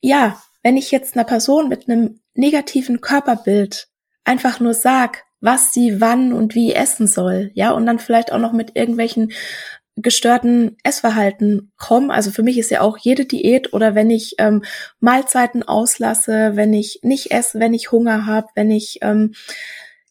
ja, wenn ich jetzt einer Person mit einem negativen Körperbild einfach nur sag, was sie wann und wie essen soll, ja, und dann vielleicht auch noch mit irgendwelchen gestörten Essverhalten kommen. Also für mich ist ja auch jede Diät oder wenn ich ähm, Mahlzeiten auslasse, wenn ich nicht esse, wenn ich Hunger habe, wenn ich ähm,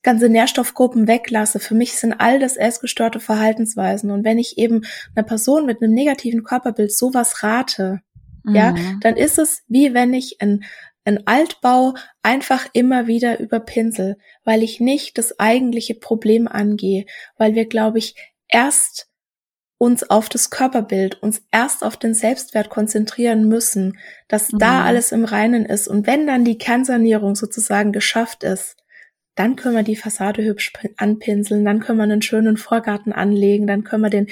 ganze Nährstoffgruppen weglasse. Für mich sind all das essgestörte Verhaltensweisen. Und wenn ich eben einer Person mit einem negativen Körperbild sowas rate, mhm. ja, dann ist es wie wenn ich ein ein Altbau einfach immer wieder überpinsel, weil ich nicht das eigentliche Problem angehe, weil wir, glaube ich, erst uns auf das Körperbild, uns erst auf den Selbstwert konzentrieren müssen, dass mhm. da alles im Reinen ist. Und wenn dann die Kernsanierung sozusagen geschafft ist, dann können wir die Fassade hübsch anpinseln, dann können wir einen schönen Vorgarten anlegen, dann können wir den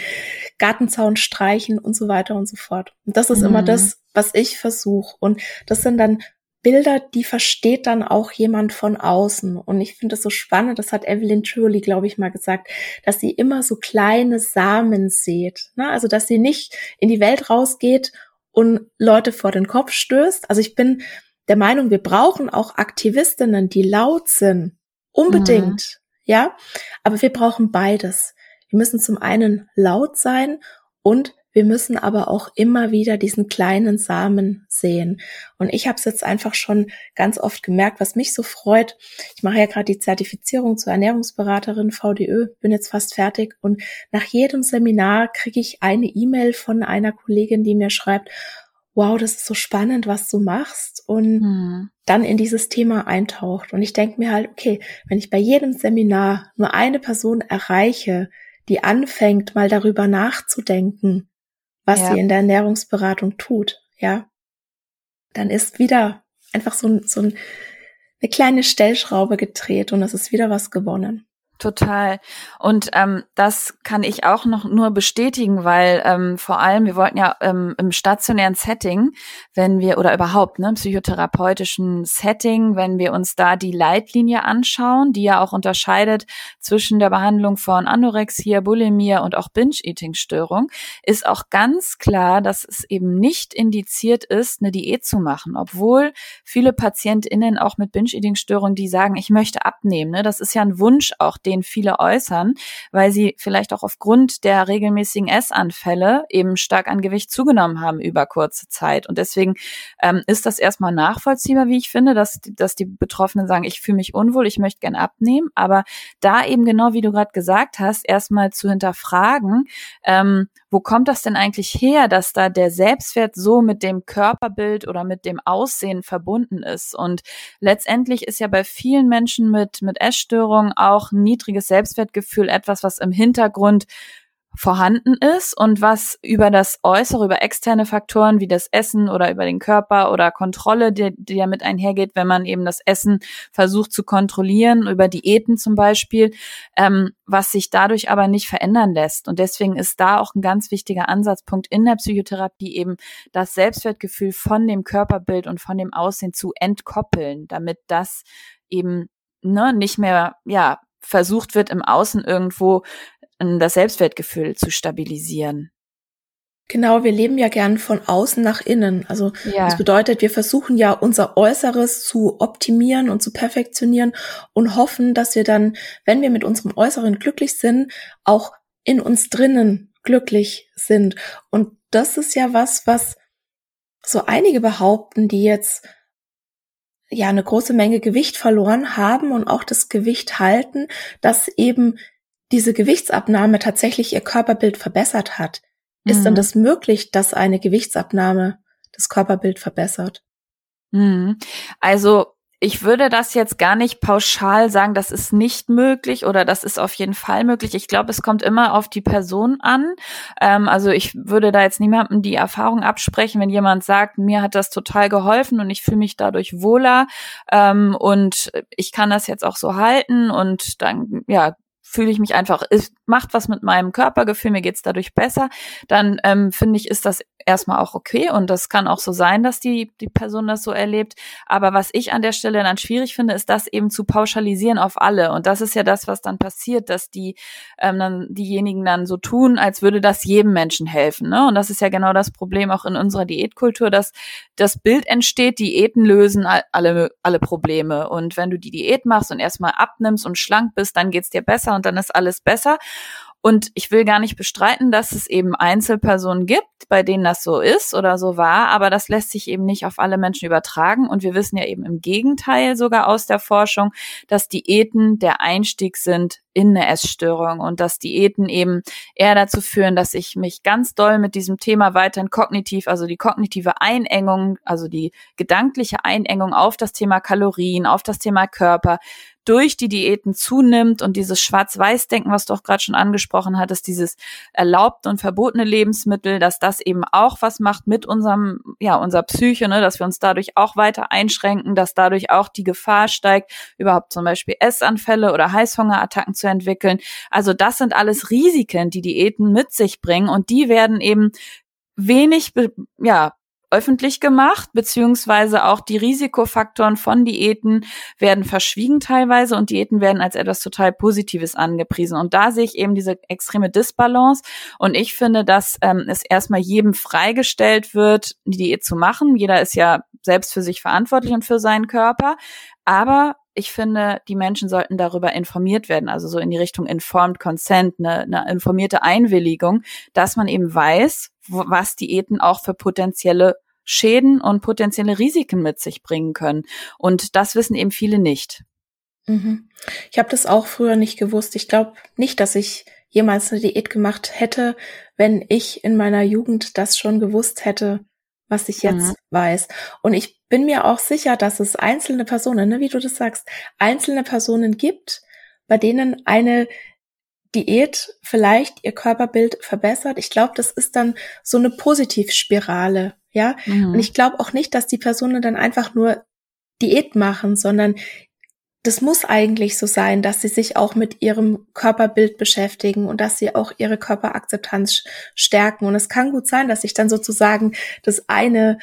Gartenzaun streichen und so weiter und so fort. Und das ist mhm. immer das, was ich versuche. Und das sind dann Bilder, die versteht dann auch jemand von außen. Und ich finde das so spannend, das hat Evelyn Truly, glaube ich, mal gesagt, dass sie immer so kleine Samen sieht. Ne? Also, dass sie nicht in die Welt rausgeht und Leute vor den Kopf stößt. Also ich bin der Meinung, wir brauchen auch Aktivistinnen, die laut sind. Unbedingt. Mhm. Ja. Aber wir brauchen beides. Wir müssen zum einen laut sein und wir müssen aber auch immer wieder diesen kleinen Samen sehen. Und ich habe es jetzt einfach schon ganz oft gemerkt, was mich so freut. Ich mache ja gerade die Zertifizierung zur Ernährungsberaterin VDÖ, bin jetzt fast fertig. Und nach jedem Seminar kriege ich eine E-Mail von einer Kollegin, die mir schreibt, wow, das ist so spannend, was du machst. Und hm. dann in dieses Thema eintaucht. Und ich denke mir halt, okay, wenn ich bei jedem Seminar nur eine Person erreiche, die anfängt, mal darüber nachzudenken, was ja. sie in der Ernährungsberatung tut, ja, dann ist wieder einfach so, so ein, eine kleine Stellschraube gedreht und es ist wieder was gewonnen. Total. Und ähm, das kann ich auch noch nur bestätigen, weil ähm, vor allem, wir wollten ja ähm, im stationären Setting, wenn wir, oder überhaupt, ne, psychotherapeutischen Setting, wenn wir uns da die Leitlinie anschauen, die ja auch unterscheidet zwischen der Behandlung von Anorexia, Bulimia und auch Binge-Eating-Störung, ist auch ganz klar, dass es eben nicht indiziert ist, eine Diät zu machen, obwohl viele PatientInnen auch mit Binge-Eating-Störung, die sagen, ich möchte abnehmen, ne, das ist ja ein Wunsch auch, den den viele äußern, weil sie vielleicht auch aufgrund der regelmäßigen Essanfälle eben stark an Gewicht zugenommen haben über kurze Zeit. Und deswegen ähm, ist das erstmal nachvollziehbar, wie ich finde, dass, dass die Betroffenen sagen, ich fühle mich unwohl, ich möchte gern abnehmen. Aber da eben genau, wie du gerade gesagt hast, erstmal zu hinterfragen, ähm, wo kommt das denn eigentlich her, dass da der Selbstwert so mit dem Körperbild oder mit dem Aussehen verbunden ist? Und letztendlich ist ja bei vielen Menschen mit, mit Essstörungen auch niedriges Selbstwertgefühl etwas, was im Hintergrund vorhanden ist und was über das Äußere, über externe Faktoren wie das Essen oder über den Körper oder Kontrolle, die, die ja mit einhergeht, wenn man eben das Essen versucht zu kontrollieren, über Diäten zum Beispiel, ähm, was sich dadurch aber nicht verändern lässt. Und deswegen ist da auch ein ganz wichtiger Ansatzpunkt in der Psychotherapie eben das Selbstwertgefühl von dem Körperbild und von dem Aussehen zu entkoppeln, damit das eben ne, nicht mehr, ja, versucht wird, im Außen irgendwo das Selbstwertgefühl zu stabilisieren. Genau, wir leben ja gern von außen nach innen. Also ja. das bedeutet, wir versuchen ja unser Äußeres zu optimieren und zu perfektionieren und hoffen, dass wir dann, wenn wir mit unserem Äußeren glücklich sind, auch in uns drinnen glücklich sind. Und das ist ja was, was so einige behaupten, die jetzt ja eine große Menge Gewicht verloren haben und auch das Gewicht halten, dass eben diese Gewichtsabnahme tatsächlich ihr Körperbild verbessert hat. Ist mhm. denn das möglich, dass eine Gewichtsabnahme das Körperbild verbessert? Mhm. Also ich würde das jetzt gar nicht pauschal sagen, das ist nicht möglich oder das ist auf jeden Fall möglich. Ich glaube, es kommt immer auf die Person an. Ähm, also ich würde da jetzt niemandem die Erfahrung absprechen, wenn jemand sagt, mir hat das total geholfen und ich fühle mich dadurch wohler ähm, und ich kann das jetzt auch so halten und dann ja fühle ich mich einfach, es macht was mit meinem Körpergefühl, mir geht's dadurch besser, dann ähm, finde ich, ist das erstmal auch okay und das kann auch so sein, dass die, die Person das so erlebt. Aber was ich an der Stelle dann schwierig finde, ist das eben zu pauschalisieren auf alle. Und das ist ja das, was dann passiert, dass die ähm, dann diejenigen dann so tun, als würde das jedem Menschen helfen. Ne? Und das ist ja genau das Problem auch in unserer Diätkultur, dass das Bild entsteht, Diäten lösen alle, alle Probleme. Und wenn du die Diät machst und erstmal abnimmst und schlank bist, dann geht's dir besser und dann ist alles besser. Und ich will gar nicht bestreiten, dass es eben Einzelpersonen gibt, bei denen das so ist oder so war, aber das lässt sich eben nicht auf alle Menschen übertragen. Und wir wissen ja eben im Gegenteil sogar aus der Forschung, dass Diäten der Einstieg sind in eine Essstörung und dass Diäten eben eher dazu führen, dass ich mich ganz doll mit diesem Thema weiterhin kognitiv, also die kognitive Einengung, also die gedankliche Einengung auf das Thema Kalorien, auf das Thema Körper, durch die Diäten zunimmt und dieses Schwarz-Weiß-Denken, was du auch gerade schon angesprochen hattest, dieses erlaubte und verbotene Lebensmittel, dass das eben auch was macht mit unserem, ja, unserer Psyche, ne, dass wir uns dadurch auch weiter einschränken, dass dadurch auch die Gefahr steigt, überhaupt zum Beispiel Essanfälle oder Heißhungerattacken zu entwickeln. Also das sind alles Risiken, die Diäten mit sich bringen und die werden eben wenig, ja, öffentlich gemacht, beziehungsweise auch die Risikofaktoren von Diäten werden verschwiegen teilweise und Diäten werden als etwas total Positives angepriesen. Und da sehe ich eben diese extreme Disbalance. Und ich finde, dass ähm, es erstmal jedem freigestellt wird, die Diät zu machen. Jeder ist ja selbst für sich verantwortlich und für seinen Körper. Aber ich finde, die Menschen sollten darüber informiert werden, also so in die Richtung Informed Consent, eine, eine informierte Einwilligung, dass man eben weiß, was Diäten auch für potenzielle Schäden und potenzielle Risiken mit sich bringen können. Und das wissen eben viele nicht. Mhm. Ich habe das auch früher nicht gewusst. Ich glaube nicht, dass ich jemals eine Diät gemacht hätte, wenn ich in meiner Jugend das schon gewusst hätte, was ich jetzt mhm. weiß. Und ich bin mir auch sicher, dass es einzelne Personen, ne, wie du das sagst, einzelne Personen gibt, bei denen eine Diät vielleicht ihr Körperbild verbessert. Ich glaube, das ist dann so eine Positivspirale, ja. Mhm. Und ich glaube auch nicht, dass die Personen dann einfach nur Diät machen, sondern das muss eigentlich so sein, dass sie sich auch mit ihrem Körperbild beschäftigen und dass sie auch ihre Körperakzeptanz stärken. Und es kann gut sein, dass sich dann sozusagen das eine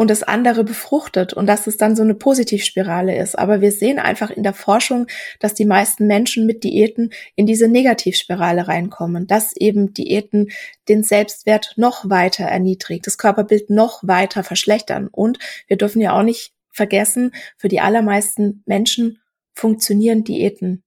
und das andere befruchtet und dass es dann so eine Positivspirale ist. Aber wir sehen einfach in der Forschung, dass die meisten Menschen mit Diäten in diese Negativspirale reinkommen, dass eben Diäten den Selbstwert noch weiter erniedrigt, das Körperbild noch weiter verschlechtern. Und wir dürfen ja auch nicht vergessen, für die allermeisten Menschen funktionieren Diäten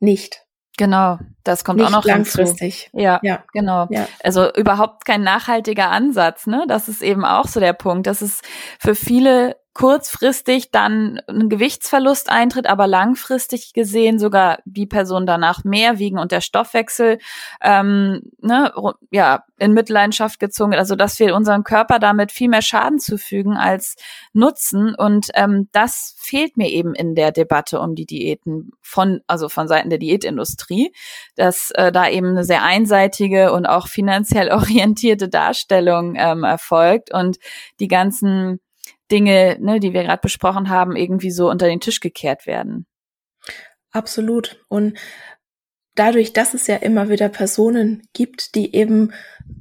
nicht. Genau, das kommt Nicht auch noch langfristig. Hinzu. Ja, ja, genau. Ja. Also überhaupt kein nachhaltiger Ansatz, ne? Das ist eben auch so der Punkt. Das ist für viele kurzfristig dann ein Gewichtsverlust eintritt, aber langfristig gesehen sogar die Person danach mehr wiegen und der Stoffwechsel ähm, ne, ja in Mitleidenschaft gezogen. Also dass wir unserem Körper damit viel mehr Schaden zufügen als Nutzen. Und ähm, das fehlt mir eben in der Debatte um die Diäten von also von Seiten der Diätindustrie, dass äh, da eben eine sehr einseitige und auch finanziell orientierte Darstellung ähm, erfolgt. Und die ganzen Dinge, ne, die wir gerade besprochen haben, irgendwie so unter den Tisch gekehrt werden. Absolut. Und dadurch, dass es ja immer wieder Personen gibt, die eben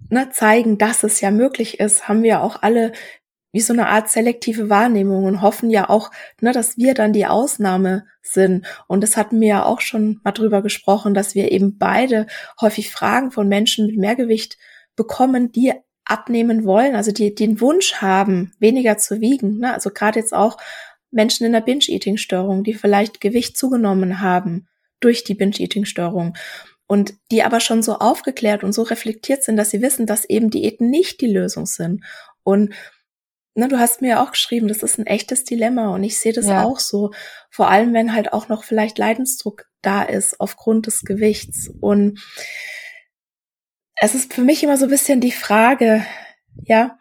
ne, zeigen, dass es ja möglich ist, haben wir auch alle wie so eine Art selektive Wahrnehmung und hoffen ja auch, ne, dass wir dann die Ausnahme sind. Und das hatten wir ja auch schon mal drüber gesprochen, dass wir eben beide häufig Fragen von Menschen mit Mehrgewicht bekommen, die abnehmen wollen, also die den Wunsch haben, weniger zu wiegen. Ne? Also gerade jetzt auch Menschen in der Binge-Eating-Störung, die vielleicht Gewicht zugenommen haben durch die Binge-Eating-Störung und die aber schon so aufgeklärt und so reflektiert sind, dass sie wissen, dass eben Diäten nicht die Lösung sind. Und ne, du hast mir ja auch geschrieben, das ist ein echtes Dilemma und ich sehe das ja. auch so. Vor allem, wenn halt auch noch vielleicht Leidensdruck da ist aufgrund des Gewichts. Und es ist für mich immer so ein bisschen die Frage, ja,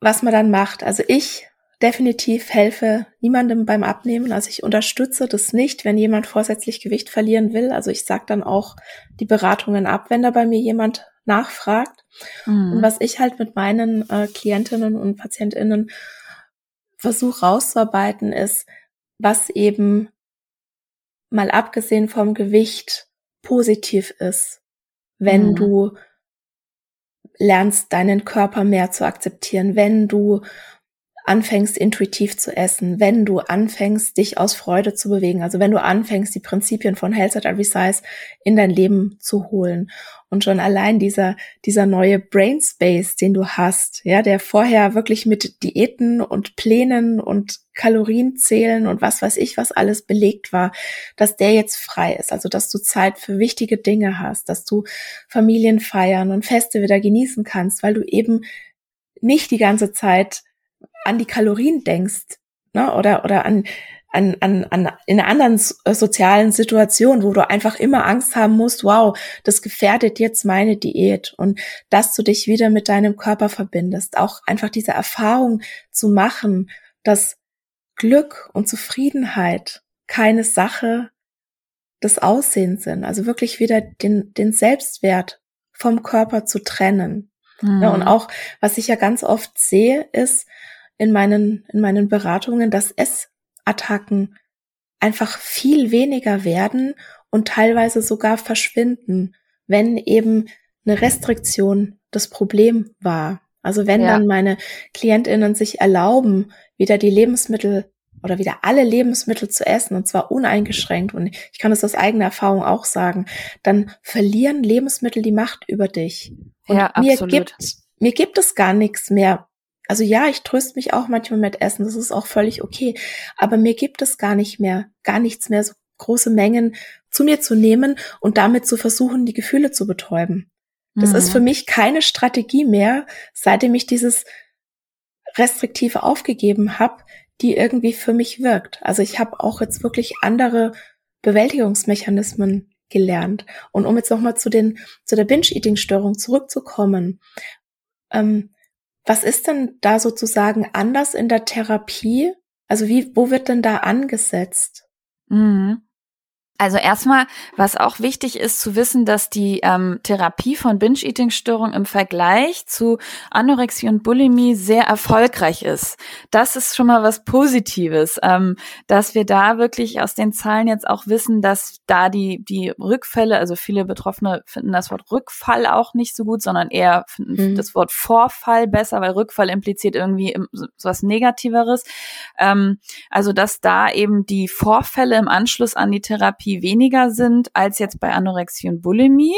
was man dann macht. Also ich definitiv helfe niemandem beim Abnehmen. Also ich unterstütze das nicht, wenn jemand vorsätzlich Gewicht verlieren will. Also ich sage dann auch die Beratungen ab, wenn da bei mir jemand nachfragt. Mhm. Und was ich halt mit meinen äh, Klientinnen und Patientinnen versuche rauszuarbeiten, ist, was eben mal abgesehen vom Gewicht positiv ist wenn mhm. du lernst, deinen Körper mehr zu akzeptieren, wenn du anfängst, intuitiv zu essen, wenn du anfängst, dich aus Freude zu bewegen, also wenn du anfängst, die Prinzipien von Health at Every Size in dein Leben zu holen. Und schon allein dieser, dieser neue Brain Space, den du hast, ja, der vorher wirklich mit Diäten und Plänen und Kalorien zählen und was weiß ich, was alles belegt war, dass der jetzt frei ist. Also, dass du Zeit für wichtige Dinge hast, dass du Familien feiern und Feste wieder genießen kannst, weil du eben nicht die ganze Zeit an die Kalorien denkst, ne, oder, oder an, an, an, an in einer anderen äh, sozialen Situation, wo du einfach immer Angst haben musst, wow, das gefährdet jetzt meine Diät und dass du dich wieder mit deinem Körper verbindest, auch einfach diese Erfahrung zu machen, dass Glück und Zufriedenheit keine Sache des Aussehens sind, also wirklich wieder den, den Selbstwert vom Körper zu trennen. Mhm. Ja, und auch, was ich ja ganz oft sehe, ist in meinen, in meinen Beratungen, dass es Attacken einfach viel weniger werden und teilweise sogar verschwinden, wenn eben eine Restriktion das Problem war. Also wenn ja. dann meine Klientinnen sich erlauben, wieder die Lebensmittel oder wieder alle Lebensmittel zu essen und zwar uneingeschränkt und ich kann das aus eigener Erfahrung auch sagen, dann verlieren Lebensmittel die Macht über dich. Und ja, mir gibt mir gibt es gar nichts mehr, also ja, ich tröst mich auch manchmal mit Essen, das ist auch völlig okay. Aber mir gibt es gar nicht mehr, gar nichts mehr, so große Mengen zu mir zu nehmen und damit zu versuchen, die Gefühle zu betäuben. Das mhm. ist für mich keine Strategie mehr, seitdem ich dieses Restriktive aufgegeben habe, die irgendwie für mich wirkt. Also ich habe auch jetzt wirklich andere Bewältigungsmechanismen gelernt. Und um jetzt nochmal zu den zu der Binge-Eating-Störung zurückzukommen, ähm, was ist denn da sozusagen anders in der Therapie? Also wie, wo wird denn da angesetzt? Mhm. Also erstmal, was auch wichtig ist zu wissen, dass die ähm, Therapie von Binge-Eating-Störung im Vergleich zu Anorexie und Bulimie sehr erfolgreich ist. Das ist schon mal was Positives, ähm, dass wir da wirklich aus den Zahlen jetzt auch wissen, dass da die die Rückfälle, also viele Betroffene finden das Wort Rückfall auch nicht so gut, sondern eher finden mhm. das Wort Vorfall besser, weil Rückfall impliziert irgendwie so was Negativeres. Ähm, also dass da eben die Vorfälle im Anschluss an die Therapie Therapie weniger sind als jetzt bei Anorexie und Bulimie.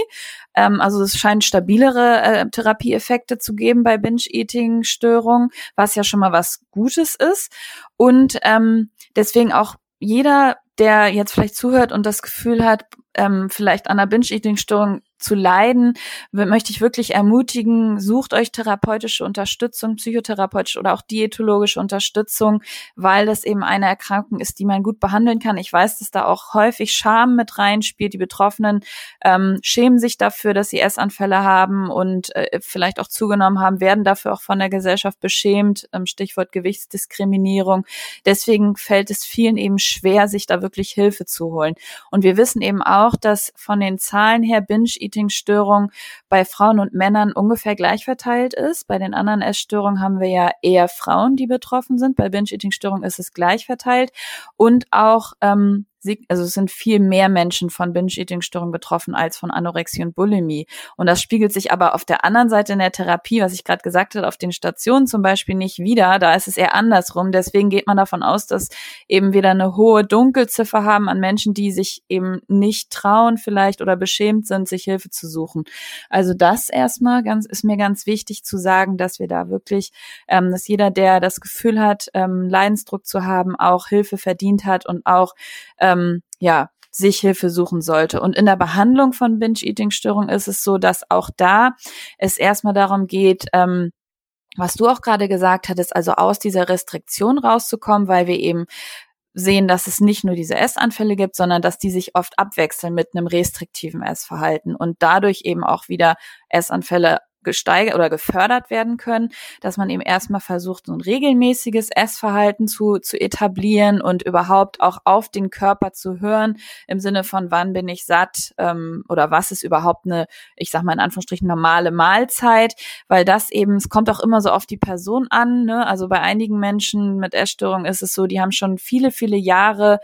Ähm, also es scheint stabilere äh, Therapieeffekte zu geben bei Binge-Eating-Störungen, was ja schon mal was Gutes ist. Und ähm, deswegen auch jeder, der jetzt vielleicht zuhört und das Gefühl hat, ähm, vielleicht an einer Binge-Eating-Störung zu leiden, möchte ich wirklich ermutigen, sucht euch therapeutische Unterstützung, psychotherapeutische oder auch diätologische Unterstützung, weil das eben eine Erkrankung ist, die man gut behandeln kann. Ich weiß, dass da auch häufig Scham mit reinspielt. Die Betroffenen ähm, schämen sich dafür, dass sie Essanfälle haben und äh, vielleicht auch zugenommen haben, werden dafür auch von der Gesellschaft beschämt. Ähm, Stichwort Gewichtsdiskriminierung. Deswegen fällt es vielen eben schwer, sich da wirklich Hilfe zu holen. Und wir wissen eben auch, dass von den Zahlen her Binge Eating-Störung bei Frauen und Männern ungefähr gleich verteilt ist. Bei den anderen Essstörungen haben wir ja eher Frauen, die betroffen sind. Bei Binge-Eating-Störung ist es gleich verteilt. Und auch ähm, also es sind viel mehr Menschen von Binge-Eating-Störungen betroffen als von Anorexie und Bulimie. Und das spiegelt sich aber auf der anderen Seite in der Therapie, was ich gerade gesagt habe, auf den Stationen zum Beispiel nicht wieder. Da ist es eher andersrum. Deswegen geht man davon aus, dass eben wieder eine hohe Dunkelziffer haben an Menschen, die sich eben nicht trauen vielleicht oder beschämt sind, sich Hilfe zu suchen. Also das erstmal ganz, ist mir ganz wichtig zu sagen, dass wir da wirklich, ähm, dass jeder, der das Gefühl hat, ähm, Leidensdruck zu haben, auch Hilfe verdient hat und auch ähm, ähm, ja, sich Hilfe suchen sollte. Und in der Behandlung von Binge-Eating-Störung ist es so, dass auch da es erstmal darum geht, ähm, was du auch gerade gesagt hattest, also aus dieser Restriktion rauszukommen, weil wir eben sehen, dass es nicht nur diese Essanfälle gibt, sondern dass die sich oft abwechseln mit einem restriktiven Essverhalten und dadurch eben auch wieder Essanfälle gesteigert oder gefördert werden können, dass man eben erstmal versucht, so ein regelmäßiges Essverhalten zu, zu etablieren und überhaupt auch auf den Körper zu hören, im Sinne von wann bin ich satt ähm, oder was ist überhaupt eine, ich sag mal in Anführungsstrichen, normale Mahlzeit, weil das eben, es kommt auch immer so auf die Person an. Ne? Also bei einigen Menschen mit Essstörung ist es so, die haben schon viele, viele Jahre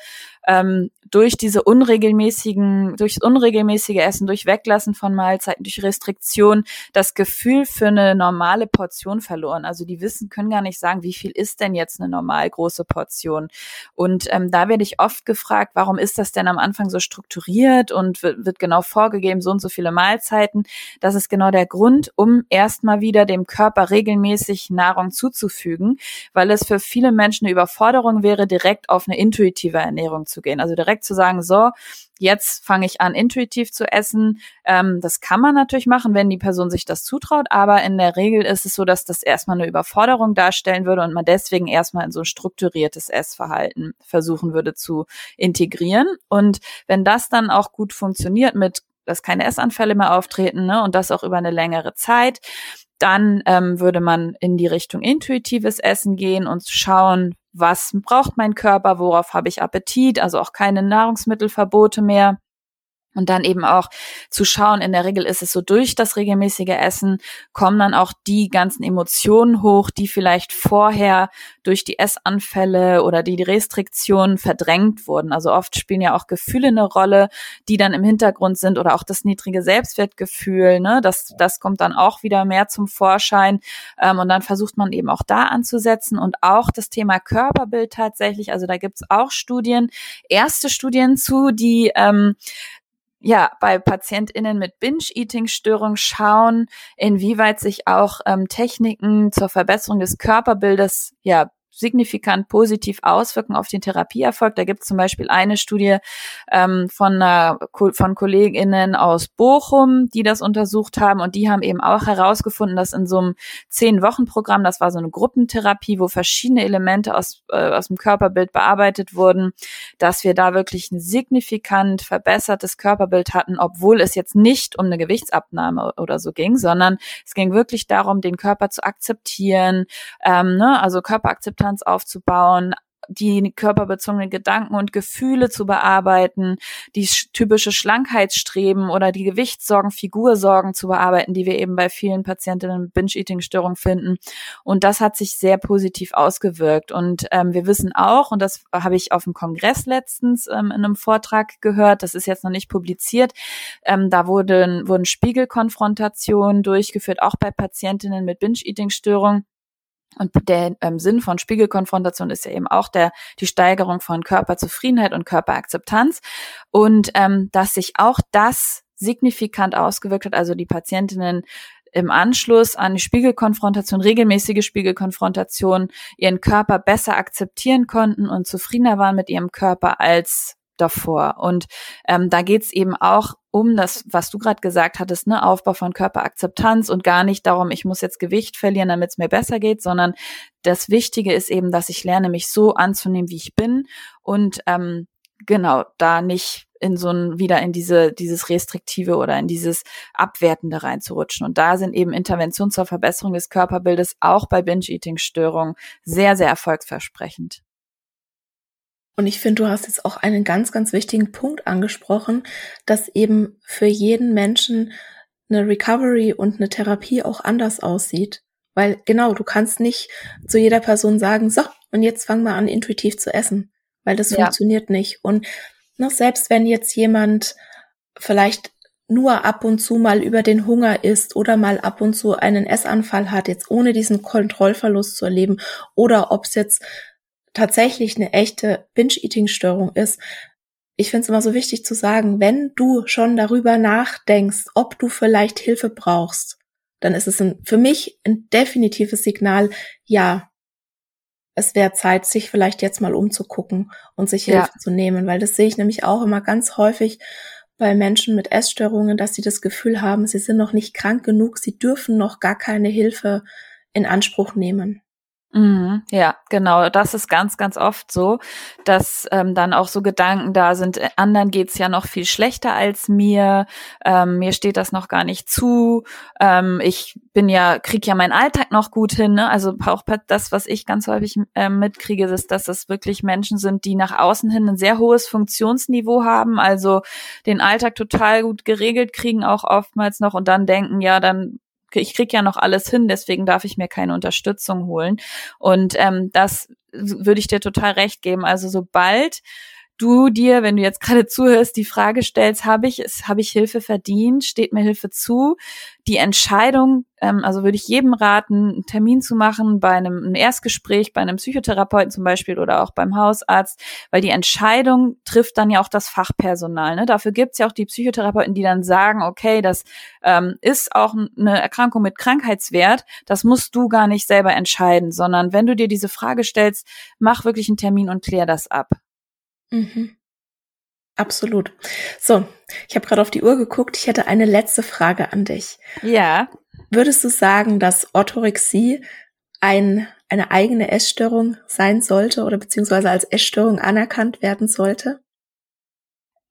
ähm, durch diese unregelmäßigen, durchs unregelmäßige Essen, durch Weglassen von Mahlzeiten, durch Restriktion das Gefühl für eine normale Portion verloren. Also die wissen, können gar nicht sagen, wie viel ist denn jetzt eine normal große Portion. Und ähm, da werde ich oft gefragt, warum ist das denn am Anfang so strukturiert und wird, wird genau vorgegeben, so und so viele Mahlzeiten. Das ist genau der Grund, um erstmal wieder dem Körper regelmäßig Nahrung zuzufügen, weil es für viele Menschen eine Überforderung wäre, direkt auf eine intuitive Ernährung zu gehen. Also direkt zu sagen, so, jetzt fange ich an, intuitiv zu essen. Ähm, das kann man natürlich machen, wenn die Person sich das zutraut, aber in der Regel ist es so, dass das erstmal eine Überforderung darstellen würde und man deswegen erstmal in so ein strukturiertes Essverhalten versuchen würde zu integrieren. Und wenn das dann auch gut funktioniert mit dass keine Essanfälle mehr auftreten ne, und das auch über eine längere Zeit, dann ähm, würde man in die Richtung intuitives Essen gehen und schauen, was braucht mein Körper, worauf habe ich Appetit, also auch keine Nahrungsmittelverbote mehr. Und dann eben auch zu schauen, in der Regel ist es so, durch das regelmäßige Essen kommen dann auch die ganzen Emotionen hoch, die vielleicht vorher durch die Essanfälle oder die Restriktionen verdrängt wurden. Also oft spielen ja auch Gefühle eine Rolle, die dann im Hintergrund sind oder auch das niedrige Selbstwertgefühl, ne? Das, das kommt dann auch wieder mehr zum Vorschein. Ähm, und dann versucht man eben auch da anzusetzen und auch das Thema Körperbild tatsächlich. Also da gibt's auch Studien, erste Studien zu, die ähm, ja, bei PatientInnen mit Binge-Eating-Störung schauen, inwieweit sich auch ähm, Techniken zur Verbesserung des Körperbildes ja signifikant positiv auswirken auf den Therapieerfolg. Da gibt es zum Beispiel eine Studie ähm, von, einer, von KollegInnen aus Bochum, die das untersucht haben und die haben eben auch herausgefunden, dass in so einem Zehn-Wochen-Programm, das war so eine Gruppentherapie, wo verschiedene Elemente aus, äh, aus dem Körperbild bearbeitet wurden, dass wir da wirklich ein signifikant verbessertes Körperbild hatten, obwohl es jetzt nicht um eine Gewichtsabnahme oder so ging, sondern es ging wirklich darum, den Körper zu akzeptieren, ähm, ne? also Körperakzeptanz Akzeptanz aufzubauen, die körperbezogenen Gedanken und Gefühle zu bearbeiten, die typische Schlankheitsstreben oder die Gewichtssorgen, Figursorgen zu bearbeiten, die wir eben bei vielen Patientinnen mit Binge-Eating-Störung finden. Und das hat sich sehr positiv ausgewirkt. Und ähm, wir wissen auch, und das habe ich auf dem Kongress letztens ähm, in einem Vortrag gehört, das ist jetzt noch nicht publiziert, ähm, da wurden, wurden Spiegelkonfrontationen durchgeführt, auch bei Patientinnen mit Binge-Eating-Störung und der ähm, Sinn von Spiegelkonfrontation ist ja eben auch der die Steigerung von Körperzufriedenheit und Körperakzeptanz. Und ähm, dass sich auch das signifikant ausgewirkt hat, also die Patientinnen im Anschluss an die Spiegelkonfrontation, regelmäßige Spiegelkonfrontation, ihren Körper besser akzeptieren konnten und zufriedener waren mit ihrem Körper als davor. Und ähm, da geht's eben auch um das, was du gerade gesagt hattest, ne, Aufbau von Körperakzeptanz und gar nicht darum, ich muss jetzt Gewicht verlieren, damit es mir besser geht, sondern das Wichtige ist eben, dass ich lerne, mich so anzunehmen, wie ich bin und ähm, genau da nicht in so ein wieder in diese dieses restriktive oder in dieses abwertende reinzurutschen und da sind eben Interventionen zur Verbesserung des Körperbildes auch bei Binge Eating Störungen sehr sehr erfolgsversprechend. Und ich finde, du hast jetzt auch einen ganz, ganz wichtigen Punkt angesprochen, dass eben für jeden Menschen eine Recovery und eine Therapie auch anders aussieht. Weil genau, du kannst nicht zu jeder Person sagen, so, und jetzt fang mal an, intuitiv zu essen. Weil das ja. funktioniert nicht. Und noch selbst wenn jetzt jemand vielleicht nur ab und zu mal über den Hunger isst oder mal ab und zu einen Essanfall hat, jetzt ohne diesen Kontrollverlust zu erleben, oder ob es jetzt tatsächlich eine echte Binge-Eating-Störung ist, ich finde es immer so wichtig zu sagen, wenn du schon darüber nachdenkst, ob du vielleicht Hilfe brauchst, dann ist es ein, für mich ein definitives Signal, ja, es wäre Zeit, sich vielleicht jetzt mal umzugucken und sich Hilfe ja. zu nehmen, weil das sehe ich nämlich auch immer ganz häufig bei Menschen mit Essstörungen, dass sie das Gefühl haben, sie sind noch nicht krank genug, sie dürfen noch gar keine Hilfe in Anspruch nehmen. Mhm, ja, genau. Das ist ganz, ganz oft so, dass ähm, dann auch so Gedanken da sind, äh, anderen geht's ja noch viel schlechter als mir, ähm, mir steht das noch gar nicht zu, ähm, ich bin ja, krieg ja meinen Alltag noch gut hin. Ne? Also auch das, was ich ganz häufig äh, mitkriege, ist, dass das wirklich Menschen sind, die nach außen hin ein sehr hohes Funktionsniveau haben, also den Alltag total gut geregelt kriegen, auch oftmals noch und dann denken, ja, dann ich krieg ja noch alles hin, deswegen darf ich mir keine Unterstützung holen. Und ähm, das würde ich dir total recht geben. Also sobald du dir, wenn du jetzt gerade zuhörst, die Frage stellst, habe ich habe ich Hilfe verdient, steht mir Hilfe zu? Die Entscheidung, ähm, also würde ich jedem raten, einen Termin zu machen bei einem, einem Erstgespräch, bei einem Psychotherapeuten zum Beispiel oder auch beim Hausarzt, weil die Entscheidung trifft dann ja auch das Fachpersonal. Ne? Dafür gibt's ja auch die Psychotherapeuten, die dann sagen, okay, das ähm, ist auch eine Erkrankung mit Krankheitswert, das musst du gar nicht selber entscheiden, sondern wenn du dir diese Frage stellst, mach wirklich einen Termin und klär das ab. Mhm. Absolut. So, ich habe gerade auf die Uhr geguckt. Ich hätte eine letzte Frage an dich. Ja. Würdest du sagen, dass Orthorexie ein, eine eigene Essstörung sein sollte oder beziehungsweise als Essstörung anerkannt werden sollte?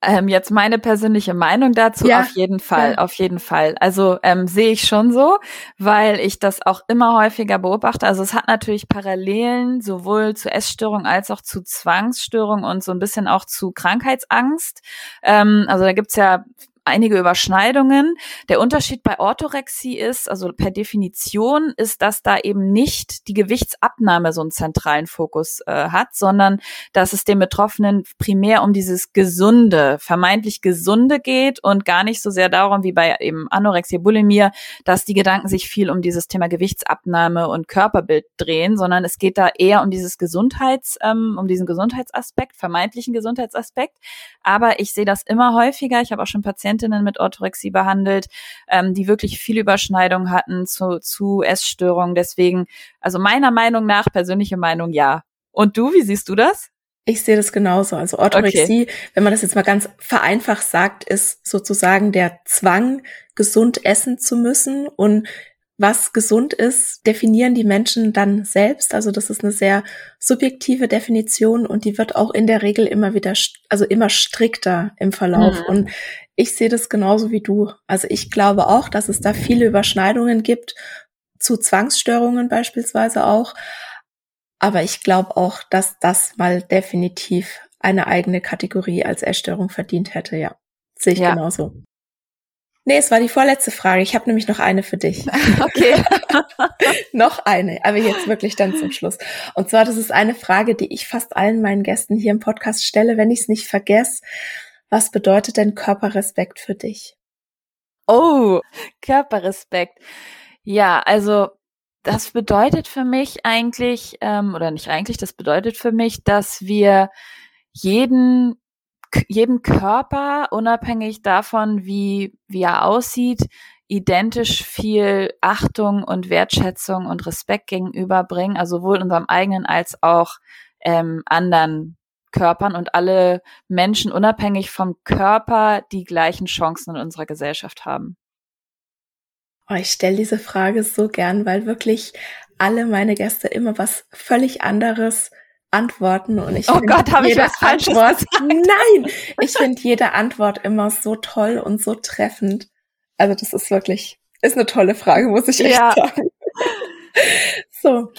Ähm, jetzt meine persönliche Meinung dazu, ja, auf jeden Fall, ja. auf jeden Fall. Also ähm, sehe ich schon so, weil ich das auch immer häufiger beobachte. Also es hat natürlich Parallelen sowohl zu Essstörung als auch zu Zwangsstörung und so ein bisschen auch zu Krankheitsangst. Ähm, also da gibt's ja einige Überschneidungen. Der Unterschied bei Orthorexie ist, also per Definition, ist, dass da eben nicht die Gewichtsabnahme so einen zentralen Fokus äh, hat, sondern dass es dem Betroffenen primär um dieses Gesunde, vermeintlich Gesunde geht und gar nicht so sehr darum, wie bei eben Anorexie, Bulimie, dass die Gedanken sich viel um dieses Thema Gewichtsabnahme und Körperbild drehen, sondern es geht da eher um dieses Gesundheits, ähm, um diesen Gesundheitsaspekt, vermeintlichen Gesundheitsaspekt. Aber ich sehe das immer häufiger. Ich habe auch schon Patienten Patientinnen mit Orthorexie behandelt, ähm, die wirklich viel Überschneidung hatten zu, zu Essstörungen. Deswegen, also meiner Meinung nach, persönliche Meinung, ja. Und du, wie siehst du das? Ich sehe das genauso. Also Orthorexie, okay. wenn man das jetzt mal ganz vereinfacht sagt, ist sozusagen der Zwang, gesund essen zu müssen. Und was gesund ist, definieren die Menschen dann selbst. Also das ist eine sehr subjektive Definition und die wird auch in der Regel immer wieder, also immer strikter im Verlauf. Mhm. Und ich sehe das genauso wie du. Also ich glaube auch, dass es da viele Überschneidungen gibt zu Zwangsstörungen beispielsweise auch. Aber ich glaube auch, dass das mal definitiv eine eigene Kategorie als Essstörung verdient hätte, ja. Sehe ich ja. genauso. Nee, es war die vorletzte Frage. Ich habe nämlich noch eine für dich. Okay. noch eine, aber jetzt wirklich dann zum Schluss. Und zwar, das ist eine Frage, die ich fast allen meinen Gästen hier im Podcast stelle, wenn ich es nicht vergesse. Was bedeutet denn Körperrespekt für dich? Oh, Körperrespekt. Ja, also das bedeutet für mich eigentlich, ähm, oder nicht eigentlich, das bedeutet für mich, dass wir jeden jedem Körper, unabhängig davon, wie, wie er aussieht, identisch viel Achtung und Wertschätzung und Respekt gegenüberbringen, also sowohl unserem eigenen als auch ähm, anderen Körpern und alle Menschen unabhängig vom Körper die gleichen Chancen in unserer Gesellschaft haben? Oh, ich stelle diese Frage so gern, weil wirklich alle meine Gäste immer was völlig anderes antworten und ich oh Gott, habe ich was falsches Antwort, gesagt? Nein, ich finde jede Antwort immer so toll und so treffend. Also das ist wirklich, ist eine tolle Frage, muss ich echt ja. sagen. so,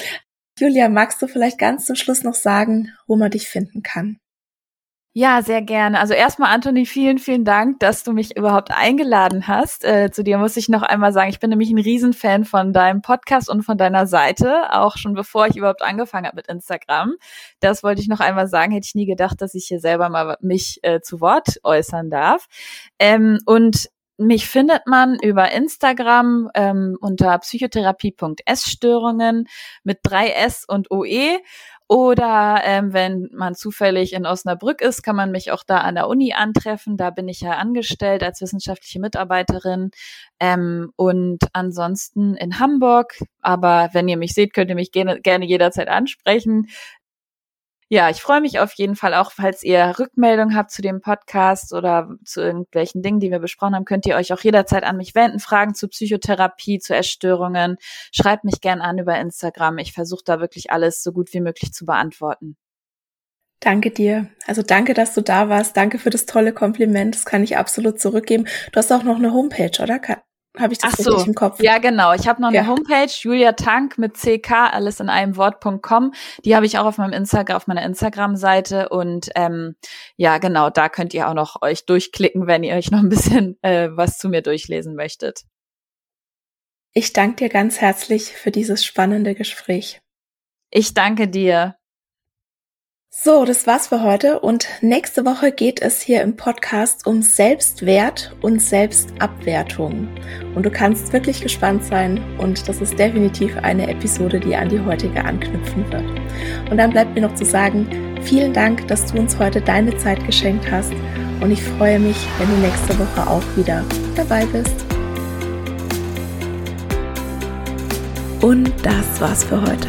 Julia, magst du vielleicht ganz zum Schluss noch sagen, wo man dich finden kann? Ja, sehr gerne. Also erstmal, Anthony, vielen, vielen Dank, dass du mich überhaupt eingeladen hast. Äh, zu dir muss ich noch einmal sagen, ich bin nämlich ein Riesenfan von deinem Podcast und von deiner Seite, auch schon bevor ich überhaupt angefangen habe mit Instagram. Das wollte ich noch einmal sagen, hätte ich nie gedacht, dass ich hier selber mal mich äh, zu Wort äußern darf. Ähm, und mich findet man über Instagram ähm, unter psychotherapie.essstörungen mit drei S und OE. Oder ähm, wenn man zufällig in Osnabrück ist, kann man mich auch da an der Uni antreffen. Da bin ich ja angestellt als wissenschaftliche Mitarbeiterin. Ähm, und ansonsten in Hamburg. Aber wenn ihr mich seht, könnt ihr mich gerne, gerne jederzeit ansprechen. Ja, ich freue mich auf jeden Fall auch, falls ihr Rückmeldung habt zu dem Podcast oder zu irgendwelchen Dingen, die wir besprochen haben, könnt ihr euch auch jederzeit an mich wenden. Fragen zu Psychotherapie, zu Essstörungen. Schreibt mich gern an über Instagram. Ich versuche da wirklich alles so gut wie möglich zu beantworten. Danke dir. Also danke, dass du da warst. Danke für das tolle Kompliment. Das kann ich absolut zurückgeben. Du hast auch noch eine Homepage, oder? Habe ich das Ach so. richtig im Kopf? Ja, genau. Ich habe noch eine ja. Homepage, Julia Tank mit CK, alles in einem Wort.com. Die habe ich auch auf meinem Instagram, auf meiner Instagram-Seite. Und ähm, ja, genau, da könnt ihr auch noch euch durchklicken, wenn ihr euch noch ein bisschen äh, was zu mir durchlesen möchtet. Ich danke dir ganz herzlich für dieses spannende Gespräch. Ich danke dir. So, das war's für heute und nächste Woche geht es hier im Podcast um Selbstwert und Selbstabwertung. Und du kannst wirklich gespannt sein und das ist definitiv eine Episode, die an die heutige anknüpfen wird. Und dann bleibt mir noch zu sagen, vielen Dank, dass du uns heute deine Zeit geschenkt hast und ich freue mich, wenn du nächste Woche auch wieder dabei bist. Und das war's für heute.